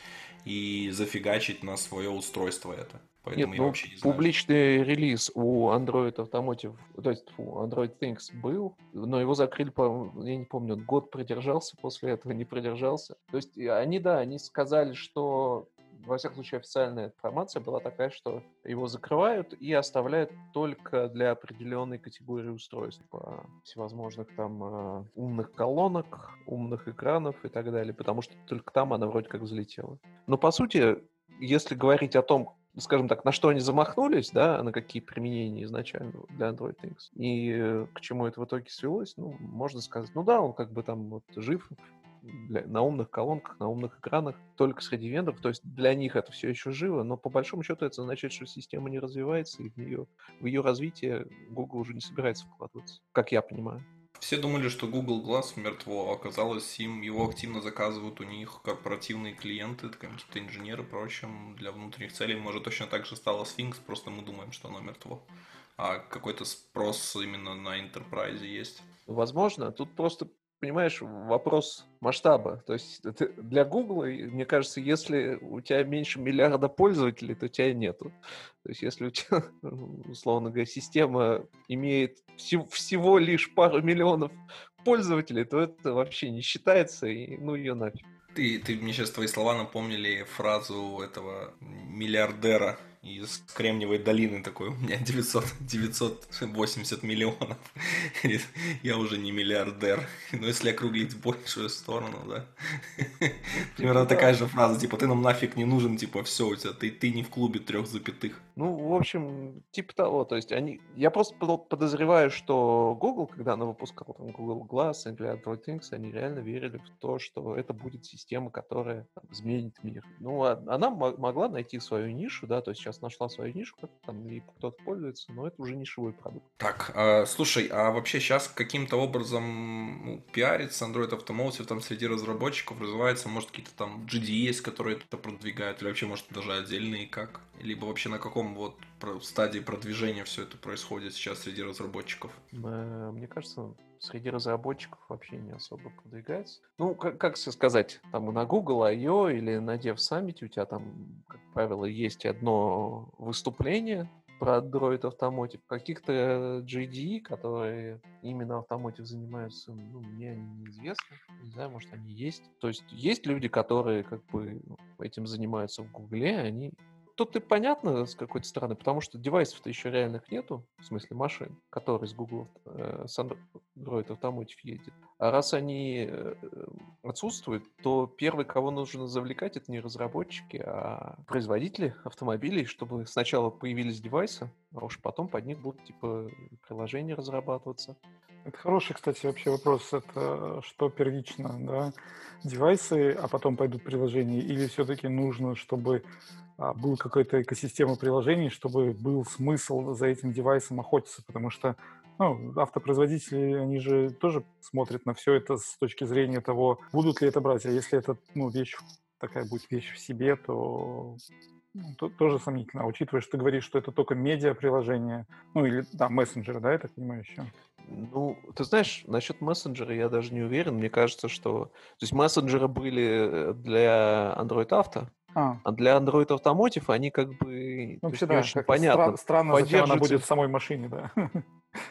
и зафигачить на свое устройство это. Поэтому Нет, я ну, вообще не знаю. Публичный релиз у Android Automotive, то есть у Android Things был, но его закрыли, по, я не помню, год продержался после этого, не продержался. То есть они, да, они сказали, что во всяком случае, официальная информация была такая, что его закрывают и оставляют только для определенной категории устройств, типа всевозможных там э, умных колонок, умных экранов и так далее, потому что только там она вроде как взлетела. Но по сути, если говорить о том, скажем так, на что они замахнулись, да, на какие применения изначально для Android Things, и к чему это в итоге свелось, ну, можно сказать, ну да, он как бы там вот жив, для, на умных колонках, на умных экранах только среди вендоров. То есть для них это все еще живо, но по большому счету это означает, что система не развивается, и в, нее, в ее развитие Google уже не собирается вкладываться, как я понимаю. Все думали, что Google Glass мертво, а оказалось, им его активно заказывают у них корпоративные клиенты, какие-то инженеры, прочим, для внутренних целей. Может, точно так же стало Sphinx, просто мы думаем, что оно мертво. А какой-то спрос именно на Enterprise есть. Возможно. Тут просто понимаешь, вопрос масштаба. То есть для Google, мне кажется, если у тебя меньше миллиарда пользователей, то тебя нету. То есть если у тебя, условно говоря, система имеет всего лишь пару миллионов пользователей, то это вообще не считается, и ну ее нафиг. Ты, ты мне сейчас твои слова напомнили фразу этого миллиардера из Кремниевой долины такой, у меня 900, 980 миллионов. я уже не миллиардер. Но если округлить в большую сторону, да. Примерно такая же фраза, типа, ты нам нафиг не нужен, типа, все у тебя, ты, ты не в клубе трех запятых. Ну, в общем, типа того, то есть они... Я просто подозреваю, что Google, когда она выпускала там Google Glass или Android Things, они реально верили в то, что это будет система, которая там, изменит мир. Ну, а она могла найти свою нишу, да, то есть сейчас нашла свою нишу, как там и кто-то пользуется, но это уже нишевой продукт. Так, э, слушай, а вообще сейчас каким-то образом ну, пиарится Android Automotive там среди разработчиков, развивается, может, какие-то там GDS, которые это продвигают, или вообще, может, даже отдельные как? Либо вообще на каком вот стадии продвижения все это происходит сейчас среди разработчиков? Э, мне кажется, среди разработчиков вообще не особо продвигается. Ну, как, как сказать, там на Google I.O. или на Dev Summit у тебя там, как правило, есть одно выступление про Android Automotive. Каких-то JDE, которые именно Automotive занимаются, ну, мне они неизвестны. Не знаю, может, они есть. То есть есть люди, которые как бы этим занимаются в Гугле, они тут и понятно с какой-то стороны, потому что девайсов-то еще реальных нету, в смысле машин, которые с Google, э, с Android Automotive едет. А раз они э, отсутствуют, то первый, кого нужно завлекать, это не разработчики, а производители автомобилей, чтобы сначала появились девайсы, а уж потом под них будут типа приложения разрабатываться. Это хороший, кстати, вообще вопрос. Это что первично, да? Девайсы, а потом пойдут приложения? Или все-таки нужно, чтобы был какая-то экосистема приложений, чтобы был смысл за этим девайсом охотиться, потому что ну, автопроизводители, они же тоже смотрят на все это с точки зрения того, будут ли это брать, а если это ну, вещь, такая будет вещь в себе, то ну, то, тоже сомнительно, учитывая, что ты говоришь, что это только медиа-приложение, ну или, да, мессенджеры, да, я так понимаю еще? Ну, ты знаешь, насчет мессенджера я даже не уверен. Мне кажется, что... То есть мессенджеры были для Android Auto, а. а для Android Automotive они как бы ну, вообще, да, очень понятно. Стра- странно, зачем она будет в самой машине, да.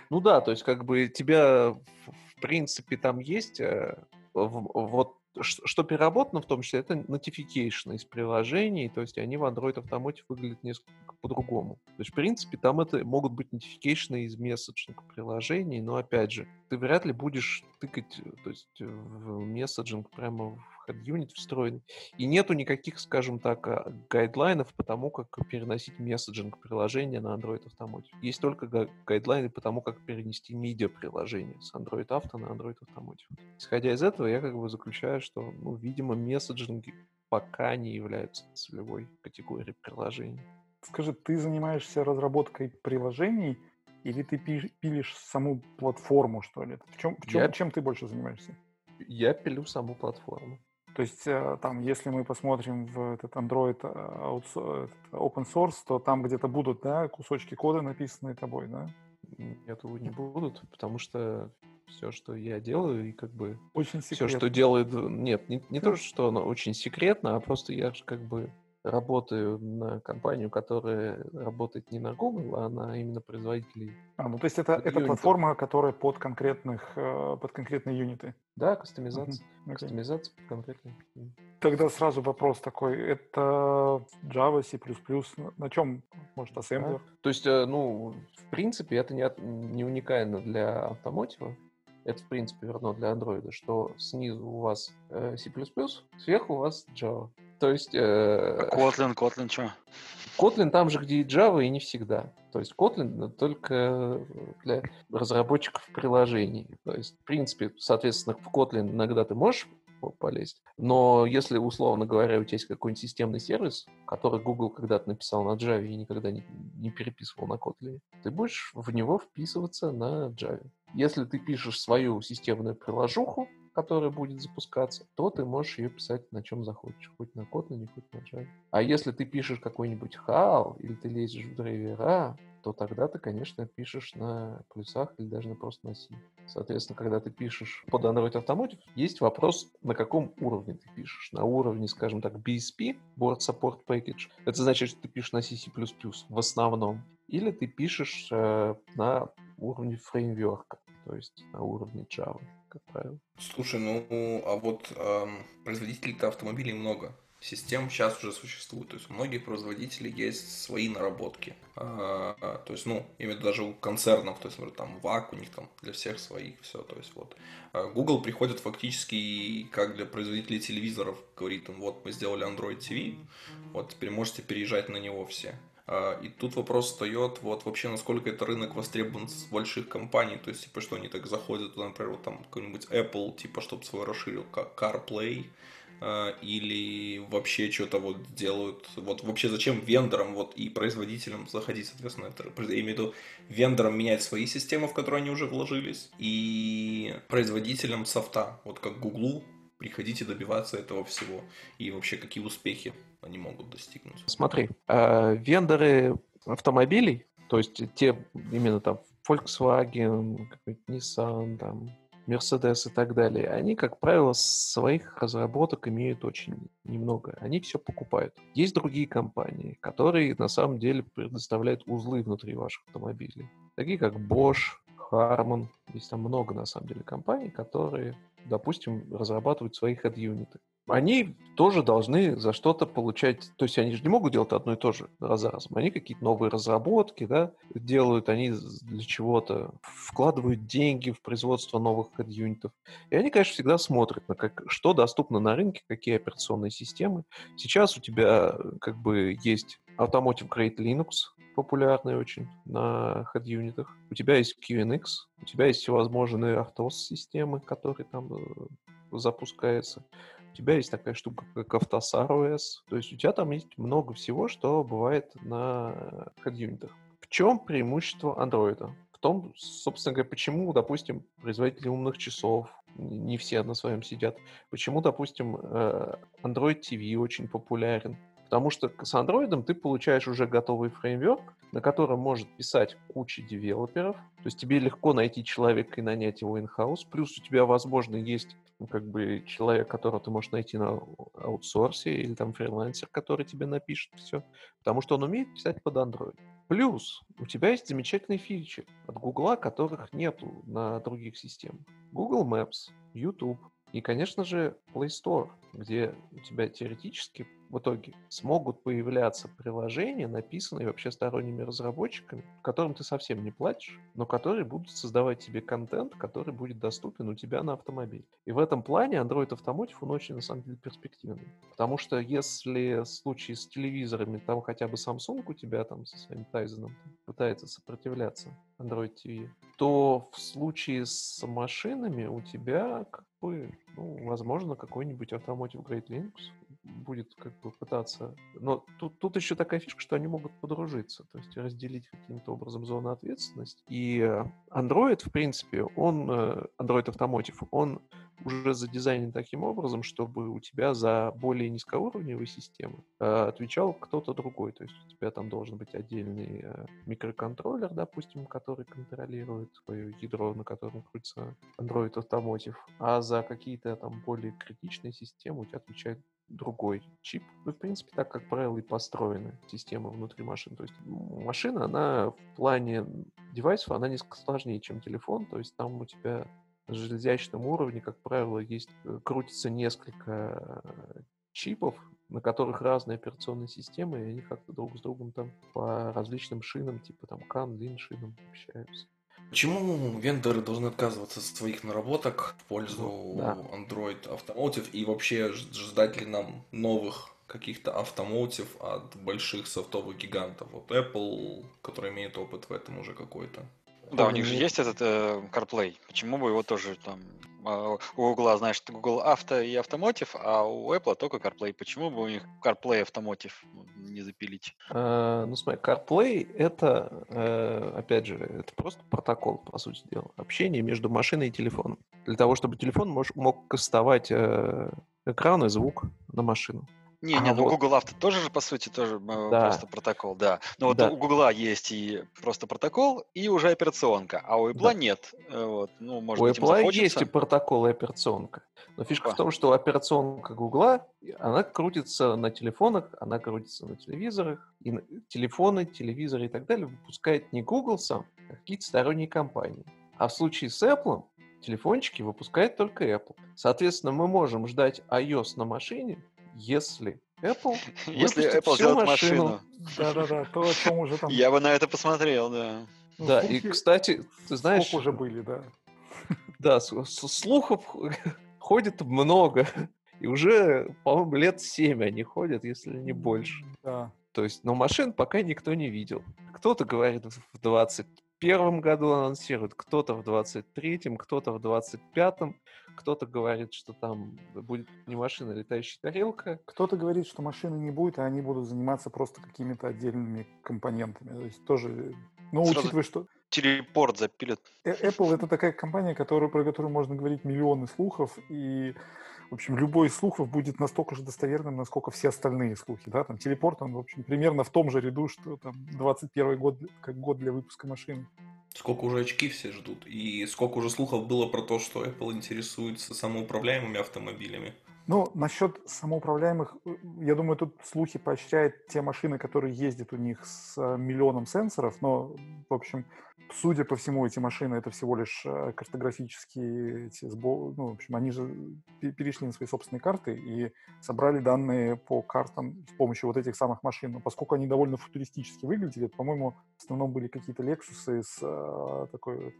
Ну да, то есть как бы тебя в принципе там есть э, вот что переработано в том числе, это notification из приложений, то есть они в Android Automotive выглядят несколько по-другому. То есть, в принципе, там это могут быть notification из месседжинг приложений, но, опять же, ты вряд ли будешь тыкать то есть, в месседжинг прямо Head встроенный. И нету никаких, скажем так, а, гайдлайнов по тому, как переносить месседжинг приложения на Android Automotive. Есть только гайдлайны по тому, как перенести медиа приложение с Android Auto на Android Automotive. Исходя из этого, я как бы заключаю, что, ну, видимо, месседжинги пока не являются целевой категорией приложений. Скажи, ты занимаешься разработкой приложений или ты пилишь саму платформу, что ли? В чем, в чем, я... чем ты больше занимаешься? Я пилю саму платформу. То есть э, там, если мы посмотрим в этот Android э, open source, то там где-то будут, да, кусочки кода написанные тобой, да? Нет, не будут, потому что все, что я делаю, и как бы очень секретно. все, что делает, нет, не, не то, что оно очень секретно, а просто я же как бы работаю на компанию, которая работает не на Google, а на именно производителей. А, ну то есть это, это платформа, которая под конкретных, э, под конкретные юниты? Да, кастомизация. Uh-huh. Okay. Кастомизация под конкретные. Тогда сразу вопрос такой. Это Java, C++, на чем, может, ассемблер? Да. То есть, э, ну, в принципе, это не, не уникально для автомотива. Это, в принципе, верно для Android, что снизу у вас э, C++, сверху у вас Java. То есть... Э, Kotlin, Kotlin что? Kotlin там же, где и Java, и не всегда. То есть Kotlin только для разработчиков приложений. То есть, в принципе, соответственно, в Kotlin иногда ты можешь полезть. Но если, условно говоря, у тебя есть какой-нибудь системный сервис, который Google когда-то написал на Java и никогда не, не переписывал на Kotlin, ты будешь в него вписываться на Java. Если ты пишешь свою системную приложуху, которая будет запускаться, то ты можешь ее писать на чем захочешь, хоть на Kotlin, хоть на Java. А если ты пишешь какой-нибудь HAL или ты лезешь в драйвера, то тогда ты, конечно, пишешь на плюсах или даже на просто на C. Соответственно, когда ты пишешь под Android Automotive, есть вопрос, на каком уровне ты пишешь. На уровне, скажем так, BSP, Board Support Package. Это значит, что ты пишешь на C++ в основном. Или ты пишешь э, на уровне фреймворка, то есть на уровне Java, как правило. Слушай, ну а вот эм, производителей-то автомобилей много систем сейчас уже существует. То есть у многих производителей есть свои наработки. А, то есть, ну, именно даже у концернов, то есть, например, там ВАК у них там для всех своих все. То есть вот а, Google приходит фактически как для производителей телевизоров, говорит им, вот мы сделали Android TV, вот теперь можете переезжать на него все. А, и тут вопрос встает, вот вообще, насколько это рынок востребован с больших компаний, то есть, типа, что они так заходят туда, например, вот там какой-нибудь Apple, типа, чтобы свой расширил CarPlay, а, или вообще что-то вот делают. Вот вообще зачем вендорам вот и производителям заходить, соответственно, это, я имею в виду вендорам менять свои системы, в которые они уже вложились, и производителям софта, вот как Гуглу, приходите добиваться этого всего. И вообще какие успехи они могут достигнуть. Смотри, э, вендоры автомобилей, то есть те именно там Volkswagen, Nissan, там, Mercedes и так далее, они, как правило, своих разработок имеют очень немного. Они все покупают. Есть другие компании, которые на самом деле предоставляют узлы внутри ваших автомобилей. Такие как Bosch, Harman. Есть там много, на самом деле, компаний, которые, допустим, разрабатывают свои head-юниты они тоже должны за что-то получать, то есть они же не могут делать одно и то же раз за разом. Они какие-то новые разработки, да, делают, они для чего-то вкладывают деньги в производство новых юнитов. И они, конечно, всегда смотрят на как, что доступно на рынке, какие операционные системы. Сейчас у тебя как бы есть Automotive Grade Linux, популярный очень на head-юнитах. У тебя есть QNX, у тебя есть всевозможные RTOS-системы, которые там э, запускаются тебя есть такая штука, как Автосар OS. То есть у тебя там есть много всего, что бывает на ходюнитах. В чем преимущество андроида? В том, собственно говоря, почему, допустим, производители умных часов, не все на своем сидят, почему, допустим, э, Android TV очень популярен, Потому что с Android ты получаешь уже готовый фреймворк, на котором может писать куча девелоперов. То есть тебе легко найти человека и нанять его in-house. Плюс у тебя, возможно, есть ну, как бы человек, которого ты можешь найти на аутсорсе, или там фрилансер, который тебе напишет все. Потому что он умеет писать под Android. Плюс у тебя есть замечательные фичи от Google, которых нету на других системах. Google Maps, YouTube и, конечно же, Play Store, где у тебя теоретически в итоге смогут появляться приложения, написанные вообще сторонними разработчиками, которым ты совсем не платишь, но которые будут создавать тебе контент, который будет доступен у тебя на автомобиле. И в этом плане Android Automotive, он очень, на самом деле, перспективный. Потому что если в случае с телевизорами, там хотя бы Samsung у тебя там со своим Тайзеном пытается сопротивляться Android TV, то в случае с машинами у тебя как бы, ну, возможно, какой-нибудь Automotive Great Linux будет как бы пытаться... Но тут, тут еще такая фишка, что они могут подружиться, то есть разделить каким-то образом зону ответственности. И Android, в принципе, он, э, Android Automotive, он уже задизайнен таким образом, чтобы у тебя за более низкоуровневые системы э, отвечал кто-то другой. То есть у тебя там должен быть отдельный э, микроконтроллер, допустим, который контролирует твое ядро, на котором крутится Android Automotive. А за какие-то там более критичные системы у тебя отвечает другой чип. Ну, в принципе, так, как правило, и построены системы внутри машин. То есть машина, она в плане девайсов, она несколько сложнее, чем телефон. То есть там у тебя на железячном уровне, как правило, есть, э, крутится несколько э, чипов, на которых разные операционные системы, и они как-то друг с другом там по различным шинам, типа там CAN, LIN шинам общаются. Почему вендоры должны отказываться от своих наработок в пользу да. Android Automotive и вообще ждать ли нам новых каких-то автомотив от больших софтовых гигантов? Вот Apple, который имеет опыт в этом уже какой-то. Да, у них же есть этот э, CarPlay. Почему бы его тоже там... Э, у Google, знаешь, Google Auto и Automotive, а у Apple только CarPlay. Почему бы у них CarPlay Automotive не запилить? Uh, ну, смотри, CarPlay — это, uh, опять же, это просто протокол, по сути дела. Общение между машиной и телефоном. Для того, чтобы телефон мож, мог кастовать uh, экран и звук на машину. Не, А не, ну вот- Google Auth тоже же, по сути, тоже э, Да. просто протокол, да. Но вот Да. у Google есть и просто протокол, и уже операционка, а у Apple Да. нет. Э, Вот, ну, может У быть, Apple есть и протокол, и операционка. Но фишка в Опа. том, что операционка Гугла, она крутится на телефонах, она крутится на телевизорах. И на- телефоны, телевизоры и так далее выпускает не Google сам, а какие-то сторонние компании. А в случае с Apple телефончики выпускает только Apple. Соответственно, мы можем ждать iOS на машине, если Apple Если Apple сделает машину. Да-да-да, то, о чем уже там... Я бы на это посмотрел, да. ну, Да, и, кстати, ты знаешь, слухи уже были, да. Да, слухов ходит много. И уже, по-моему, лет 7 они ходят, если не больше. Да. То есть, но машин пока никто не видел. Кто-то говорит в 21 году анонсирует, кто-то в 23-м, кто-то в 25-м, кто-то говорит, что там будет не машина, а летающая тарелка. Кто-то говорит, что машины не будет, а они будут заниматься просто какими-то отдельными компонентами. То есть тоже... Ну, Сразу- учитывая, что Телепорт запилят. Э- Apple это такая компания, которая, про которую можно говорить миллионы слухов, и, в общем, любой из слухов будет настолько же достоверным, насколько все остальные слухи, да, там, телепорт, он, в общем, примерно в том же ряду, что там 21 год, как год для выпуска машины. Сколько уже очки все ждут. И сколько уже слухов было про то, что Apple интересуется самоуправляемыми автомобилями. Ну, насчет самоуправляемых, я думаю, тут слухи поощряют те машины, которые ездят у них с э, миллионом сенсоров, но, в общем, судя по всему, эти машины это всего лишь э, картографические эти сбо- ну, в общем, они же пе- перешли на свои собственные карты и собрали данные по картам с помощью вот этих самых машин. Но поскольку они довольно футуристически выглядели, по-моему, в основном были какие-то Лексусы с э, такой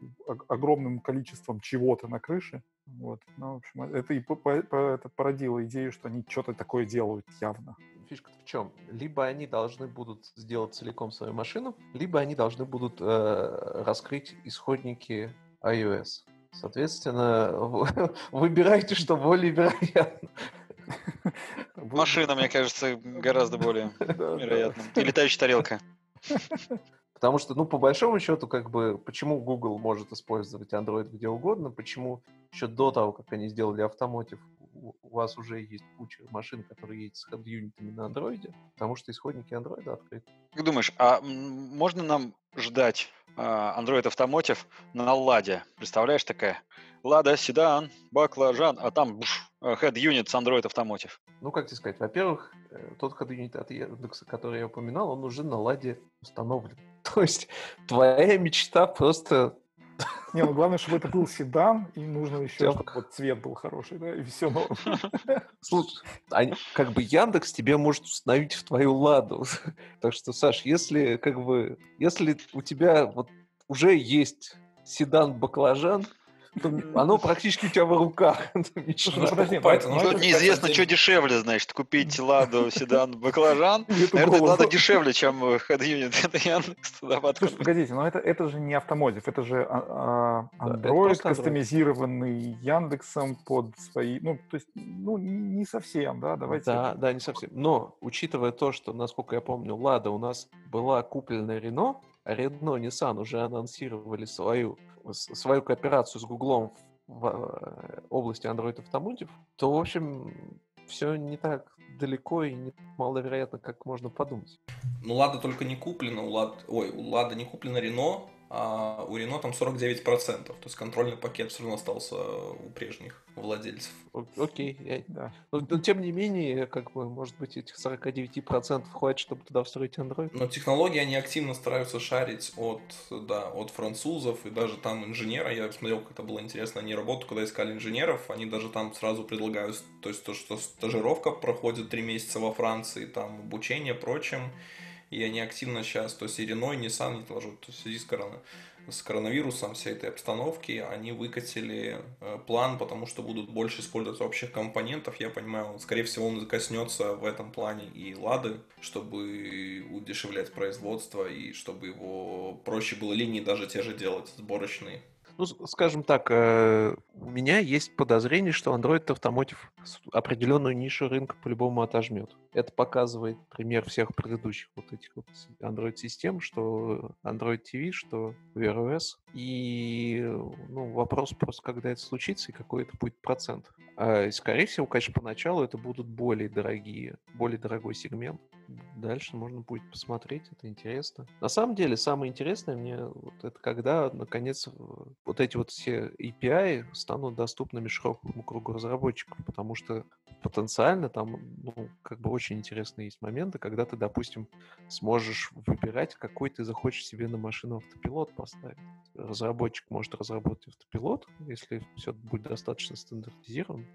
огромным количеством чего-то на крыше. Вот. Ну, в общем, это и это породило идею, что они что-то такое делают явно. Фишка в чем? Либо они должны будут сделать целиком свою машину, либо они должны будут э, раскрыть исходники iOS. Соответственно, выбирайте, что более вероятно. Машина, мне кажется, гораздо более вероятно. И летающая тарелка. Потому что, ну, по большому счету, как бы, почему Google может использовать Android где угодно, почему еще до того, как они сделали автомотив, у вас уже есть куча машин, которые едут с хед-юнитами на Android, потому что исходники Android открыты. Как думаешь, а можно нам ждать а, Android Automotive на Ладе? Представляешь, такая Лада, седан, баклажан, а там буш, э, head unit с Android Automotive. Ну, как тебе сказать, во-первых, э, тот хед-юнит от Яндекса, который я упоминал, он уже на ладе установлен. То есть твоя мечта просто... Не, ну главное, чтобы это был седан, и нужно еще, Всё. чтобы вот цвет был хороший, да, и все. Слушай, они- как бы Яндекс тебе может установить в твою ладу. Так что, Саш, если как бы, если у тебя вот уже есть седан-баклажан, оно практически у тебя в руках. ну неизвестно, что дешевле, значит, купить Ладу, седан, баклажан. Наверное. Лада дешевле, чем э, head unit. Это Яндекс туда Слушай, погодите, но это, это же не автомотив, это же а, а, Android, кастомизированный Яндексом под свои... Ну, то есть, ну, не совсем, да, давайте... Да, да, не совсем. Но, учитывая то, что, насколько я помню, Лада у нас была куплена Рено, а Рено и Nissan уже анонсировали свою, свою кооперацию с Гуглом в э, области Android Automotive, то, в общем, все не так далеко и не маловероятно, как можно подумать. Ну, Лада только не куплена, у Лад... Ой, у Лада не куплена Рено, а у Рено там 49%. То есть контрольный пакет все равно остался у прежних владельцев. Окей. я- Да. Но, но тем не менее, как бы, может быть, этих 49% хватит, чтобы туда встроить Android. Но технологии они активно стараются шарить от, да, от французов и даже там инженера. Я смотрел, как это было интересно. Они работу, когда искали инженеров, они даже там сразу предлагают, то есть то, что стажировка проходит три месяца во Франции, там обучение, прочим. И они активно сейчас, то и Nissan, не тоже, то в связи с, корона- с коронавирусом, всей этой обстановки, они выкатили э, план, потому что будут больше использовать общих компонентов. Я понимаю, скорее всего, он коснется в этом плане и Лады, чтобы удешевлять производство и чтобы его проще было линии даже те же делать, сборочные. Ну, скажем так, э, у меня есть подозрение, что Android Automotive определенную нишу рынка по-любому отожмет. Это показывает пример всех предыдущих вот этих вот Android-систем, что Android TV, что Wear OS. И ну, вопрос просто, когда это случится и какой это будет процент. А, скорее всего, конечно, поначалу это будут более дорогие, более дорогой сегмент. Дальше можно будет посмотреть, это интересно. На самом деле, самое интересное мне вот это когда, наконец, вот эти вот все API станут доступными широкому кругу разработчиков, потому что потенциально там, ну, как бы очень интересные есть моменты, когда ты, допустим, сможешь выбирать, какой ты захочешь себе на машину автопилот поставить. Разработчик может разработать автопилот, если все будет достаточно стандартизировано.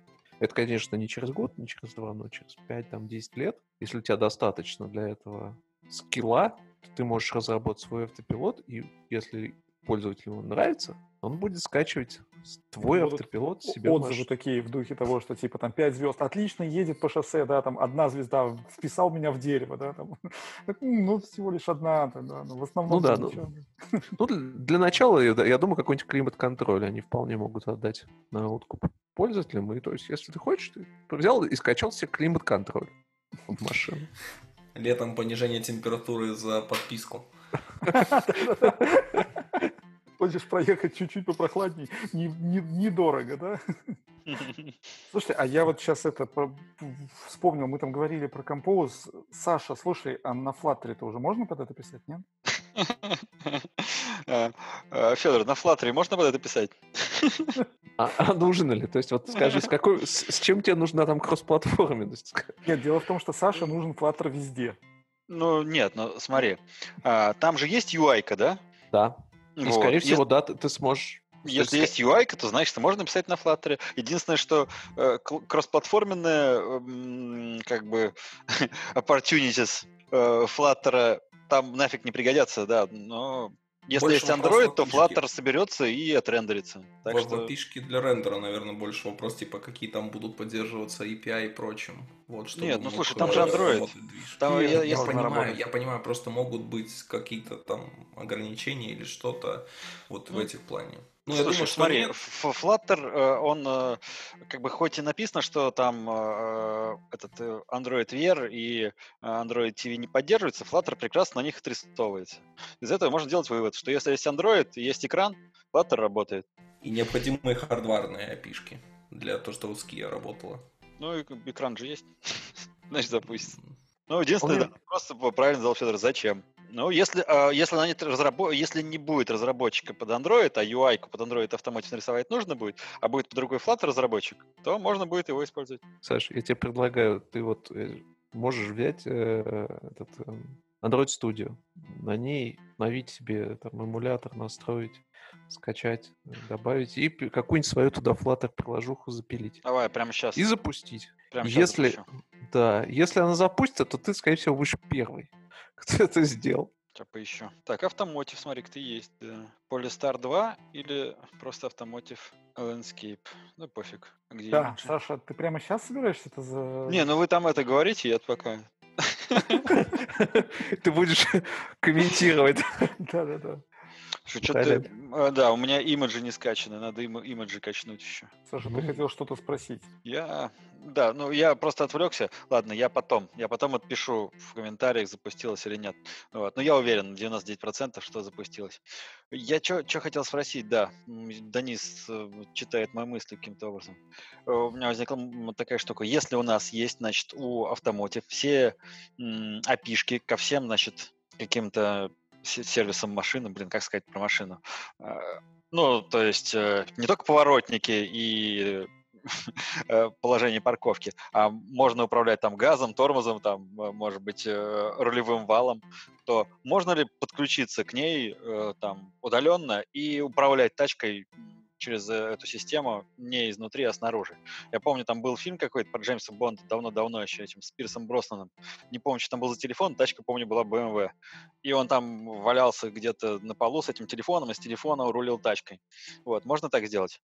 Это, конечно, не через год, не через два, но через 5-10 лет. Если у тебя достаточно для этого скилла, ты можешь разработать свой автопилот, и если пользователю нравится, он будет скачивать твой Будут автопилот себе отзывы маш... такие в духе того, что типа там 5 звезд, отлично едет по шоссе, да, там одна звезда вписал меня в дерево, да, там, ну, всего лишь одна, да, ну, в основном... Ну да, ну, ну, для начала, я думаю, какой-нибудь климат-контроль они вполне могут отдать на откуп пользователям, и то есть, если ты хочешь, ты взял и скачал себе климат-контроль в машину. Летом понижение температуры за подписку. Хочешь проехать чуть-чуть попрохладней, недорого, не, не да? Слушай, а я вот сейчас это вспомнил, мы там говорили про композ. Саша, слушай, а на Flutter уже можно под это писать, нет? А, а, Федор, на Flutter можно под это писать? А, а нужно ли? То есть вот скажи, с, какой, с, с чем тебе нужна там кросс-платформенность? Нет, дело в том, что Саша нужен Flutter везде. Ну, нет, ну смотри, а, там же есть UI-ка, да? Да. И, вот. скорее всего, да, ты, ты сможешь если есть UI, то значит, можно писать на Flutter. Единственное, что э, кроссплатформенные э, как бы opportunities э, Flutter там нафиг не пригодятся, да, но если больше есть Android, то Flutter соберется и отрендерится. Так в что... API для рендера, наверное, больше вопрос, типа, какие там будут поддерживаться API и прочим. Вот, что Нет, ну слушай, там же Android. Там, Нет, я, я, понимаю, я понимаю, просто могут быть какие-то там ограничения или что-то вот ну, в этих плане. Ну, Слушай, я думаю, смотри, нет. Flutter, э, он э, как бы хоть и написано, что там э, этот Android Wear и Android TV не поддерживается, Flutter прекрасно на них отрисовывается. Из этого можно делать вывод, что если есть Android, есть экран, Flutter работает. И необходимые хардварные опишки для того, чтобы Skia работала. Ну, и экран же есть. Значит, запустится. Ну, единственное, да, просто правильно сказал Федор, зачем? Ну, если, а, если, она не разрабо... если не будет разработчика под Android, а UI под Android автоматически нарисовать нужно будет, а будет другой Flutter разработчик, то можно будет его использовать. Саш, я тебе предлагаю, ты вот э, можешь взять э, этот э, Android Studio, на ней навить себе там эмулятор, настроить, скачать, добавить и какую-нибудь свою туда Flutter приложуху запилить. Давай, прямо сейчас. И запустить. Прямо если, запущу. да, если она запустится, то ты, скорее всего, будешь первый кто это сделал. Сейчас поищу. Так, автомотив, смотри, ты есть. Да. Polystar 2 или просто автомотив Landscape. Ну, пофиг. Где да, имидж? Саша, ты прямо сейчас собираешься это за... Не, ну вы там это говорите, я пока... Ты будешь комментировать. Да-да-да. Что-то, э, да, у меня имиджи не скачаны, надо им, имиджи качнуть еще. Саша, ты хотел что-то спросить? Я, да, ну я просто отвлекся. Ладно, я потом, я потом отпишу в комментариях, запустилось или нет. Вот. Но я уверен, 99% что запустилось. Я что хотел спросить, да, Денис э, читает мои мысли каким-то образом. Э, у меня возникла такая штука. Если у нас есть, значит, у Automotive все опишки ко всем, значит, каким-то сервисом машины, блин, как сказать про машину? А, ну, то есть э, не только поворотники и э, положение парковки, а можно управлять там газом, тормозом, там, э, может быть, рулевым валом, то можно ли подключиться к ней там удаленно и управлять тачкой через э, эту систему не изнутри, а снаружи. Я помню, там был фильм какой-то про Джеймса Бонда давно-давно еще этим, с Пирсом Броснаном. Не помню, что там был за телефон, тачка, помню, была BMW. И он там валялся где-то на полу с этим телефоном, и с телефона рулил тачкой. Вот, можно так сделать?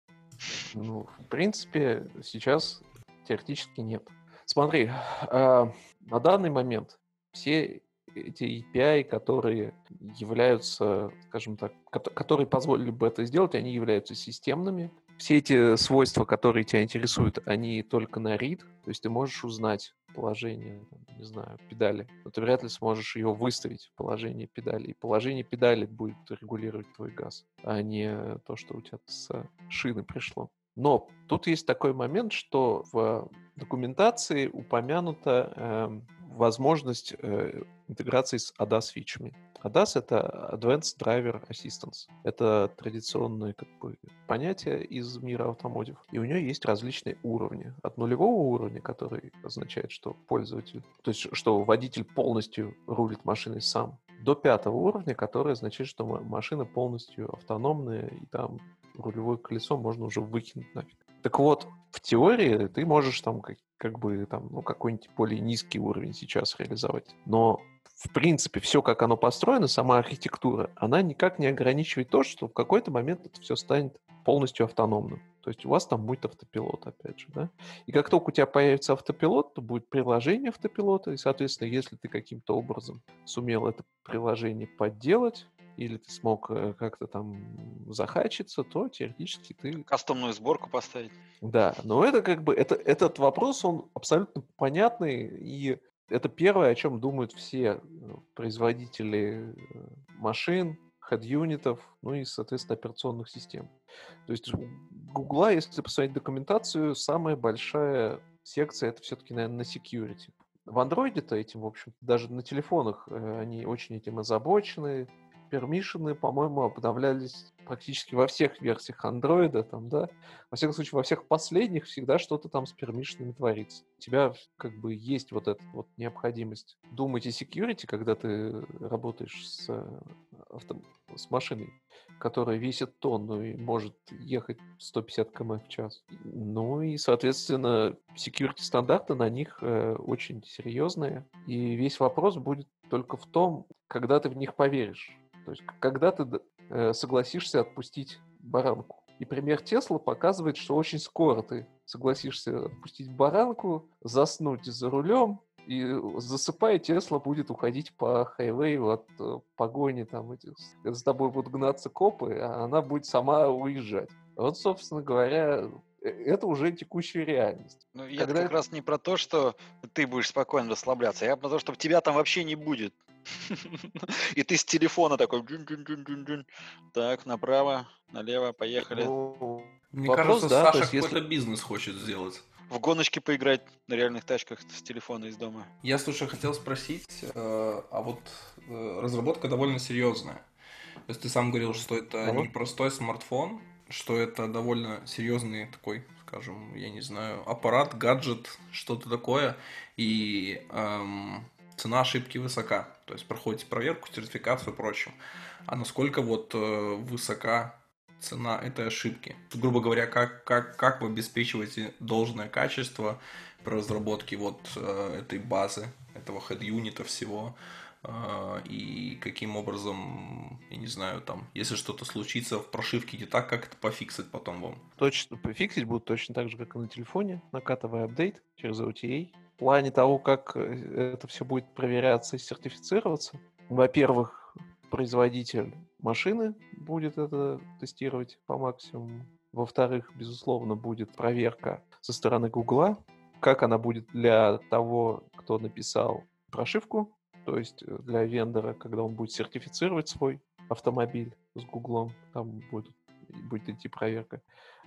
Ну, в принципе, сейчас теоретически нет. Смотри, э, на данный момент все эти API, которые являются, скажем так, которые позволили бы это сделать, они являются системными. Все эти свойства, которые тебя интересуют, они только на read, то есть ты можешь узнать положение, не знаю, педали, но ты вряд ли сможешь ее выставить, положение педали. И положение педали будет регулировать твой газ, а не то, что у тебя с шины пришло. Но тут есть такой момент, что в документации упомянута э, возможность интеграции с ADAS фичами. ADAS — это Advanced Driver Assistance. Это традиционное как бы, понятие из мира автомобилей. И у нее есть различные уровни. От нулевого уровня, который означает, что пользователь, то есть что водитель полностью рулит машиной сам, до пятого уровня, который означает, что машина полностью автономная, и там рулевое колесо можно уже выкинуть нафиг. Так вот, в теории ты можешь там как, как бы там, ну, какой-нибудь более низкий уровень сейчас реализовать. Но в принципе, все, как оно построено, сама архитектура, она никак не ограничивает то, что в какой-то момент это все станет полностью автономным. То есть у вас там будет автопилот, опять же, да? И как только у тебя появится автопилот, то будет приложение автопилота, и, соответственно, если ты каким-то образом сумел это приложение подделать, или ты смог э, как-то там захачиться, то теоретически ты... Кастомную сборку поставить. Да, но это как бы, это, этот вопрос, он абсолютно понятный, и это первое, о чем думают все ну, производители э, машин, head-юнитов, ну и, соответственно, операционных систем. То есть у Гугла, если посмотреть документацию, самая большая секция это все-таки, наверное, на security. В андроиде-то этим, в общем, даже на телефонах э, они очень этим озабочены, пермишины, по-моему, обновлялись практически во всех версиях андроида, там, да. Во всяком случае, во всех последних всегда что-то там с пермишинами творится. У тебя как бы есть вот эта вот необходимость думать о security, когда ты работаешь с, авто... с машиной, которая весит тонну и может ехать 150 км в час. Ну и, соответственно, security стандарты на них э, очень серьезные. И весь вопрос будет только в том, когда ты в них поверишь. То есть, когда ты э, согласишься отпустить баранку. И пример Тесла показывает, что очень скоро ты согласишься отпустить баранку, заснуть за рулем, и засыпая, Тесла будет уходить по хайвею от э, погони там этих. С тобой будут гнаться копы, а она будет сама уезжать. Вот, собственно говоря, э, это уже текущая реальность. Ну, я Когда как это... раз не про то, что ты будешь спокойно расслабляться, я про то, что тебя там вообще не будет. И ты с телефона такой... Так, направо, налево, поехали. Мне кажется, Саша какой-то бизнес хочет сделать. В гоночки поиграть на реальных тачках с телефона из дома. Я, слушай, хотел спросить, э, а вот э, разработка довольно серьезная. То есть ты сам говорил, что это не простой смартфон, что это довольно серьезный такой, скажем, я не знаю, аппарат, гаджет, что-то такое. И эм, цена ошибки высока. То есть проходите проверку, сертификацию и прочее. А насколько вот э, высока цена этой ошибки? Грубо говоря, как, как, как вы обеспечиваете должное качество при разработке вот э, этой базы, этого head-юнита всего? Uh, и каким образом, я не знаю, там, если что-то случится в прошивке не так, как это пофиксить потом вам? Точно, пофиксить будут точно так же, как и на телефоне, накатывая апдейт через OTA, плане того, как э, это все будет проверяться и сертифицироваться, во-первых, производитель машины будет это тестировать по максимуму. Во-вторых, безусловно, будет проверка со стороны Гугла, как она будет для того, кто написал прошивку, то есть э, для вендора, когда он будет сертифицировать свой автомобиль с Гуглом, там будет, будет идти проверка.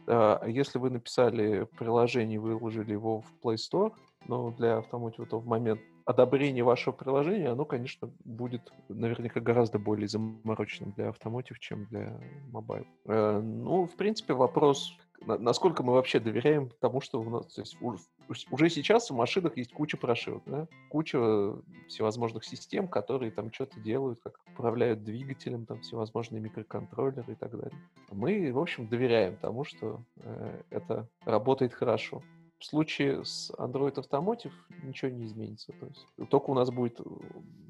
А если вы написали приложение и выложили его в Play Store, но для automotive, то в момент одобрения вашего приложения, оно, конечно, будет наверняка гораздо более замороченным для automotive, чем для mobile. Э, ну, в принципе, вопрос, насколько мы вообще доверяем тому, что у нас... То есть уже сейчас в машинах есть куча прошивок, да? куча всевозможных систем, которые там что-то делают, как управляют двигателем, там всевозможные микроконтроллеры и так далее. Мы, в общем, доверяем тому, что э, это работает хорошо. В случае с Android Automotive ничего не изменится. То есть только у нас будет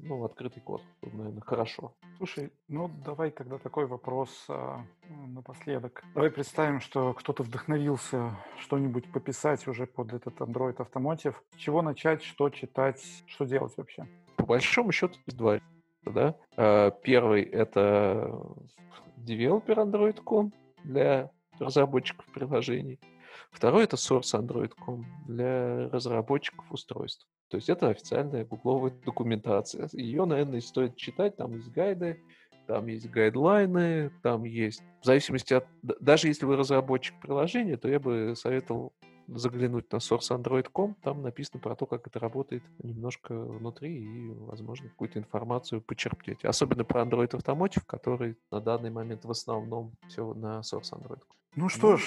ну, открытый код. Наверное, хорошо. Слушай, ну давай тогда такой вопрос а, напоследок. Давай представим, что кто-то вдохновился что-нибудь пописать уже под этот Android Automotive. С чего начать, что читать, что делать вообще? по большому счету есть два да? А, первый — это девелопер Android.com для разработчиков приложений. Второй — это source Android.com для разработчиков устройств. То есть это официальная гугловая документация. Ее, наверное, стоит читать, там есть гайды, там есть гайдлайны, там есть... В зависимости от... Даже если вы разработчик приложения, то я бы советовал заглянуть на sourceandroid.com, там написано про то, как это работает немножко внутри и, возможно, какую-то информацию почерпнете. Особенно про Android Automotive, который на данный момент в основном все на Source Android. Ну что ж,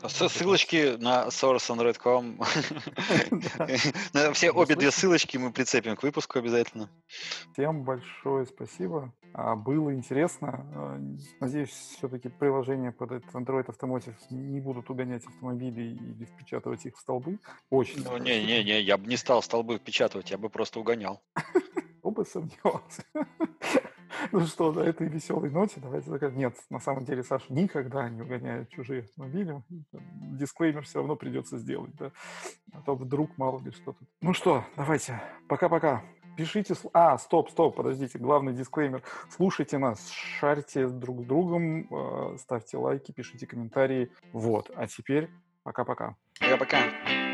а ссылочки на sourceandroid.com. Все обе две ссылочки мы прицепим к выпуску обязательно. Всем большое спасибо. А, было интересно. А, надеюсь, все-таки приложения под этот Android Automotive не будут угонять автомобили или впечатывать их в столбы. Очень. Ну, не-не-не, я бы не стал столбы впечатывать, я бы просто угонял. Оба сомневался. Ну что, на этой веселой ноте давайте так. Нет, на самом деле Саша никогда не угоняет чужие автомобили. Дисклеймер все равно придется сделать, да. А то вдруг мало ли что тут. Ну что, давайте. Пока-пока. Пишите... А, стоп, стоп, подождите. Главный дисклеймер. Слушайте нас, шарьте друг с другом, э, ставьте лайки, пишите комментарии. Вот. А теперь пока-пока. Пока-пока.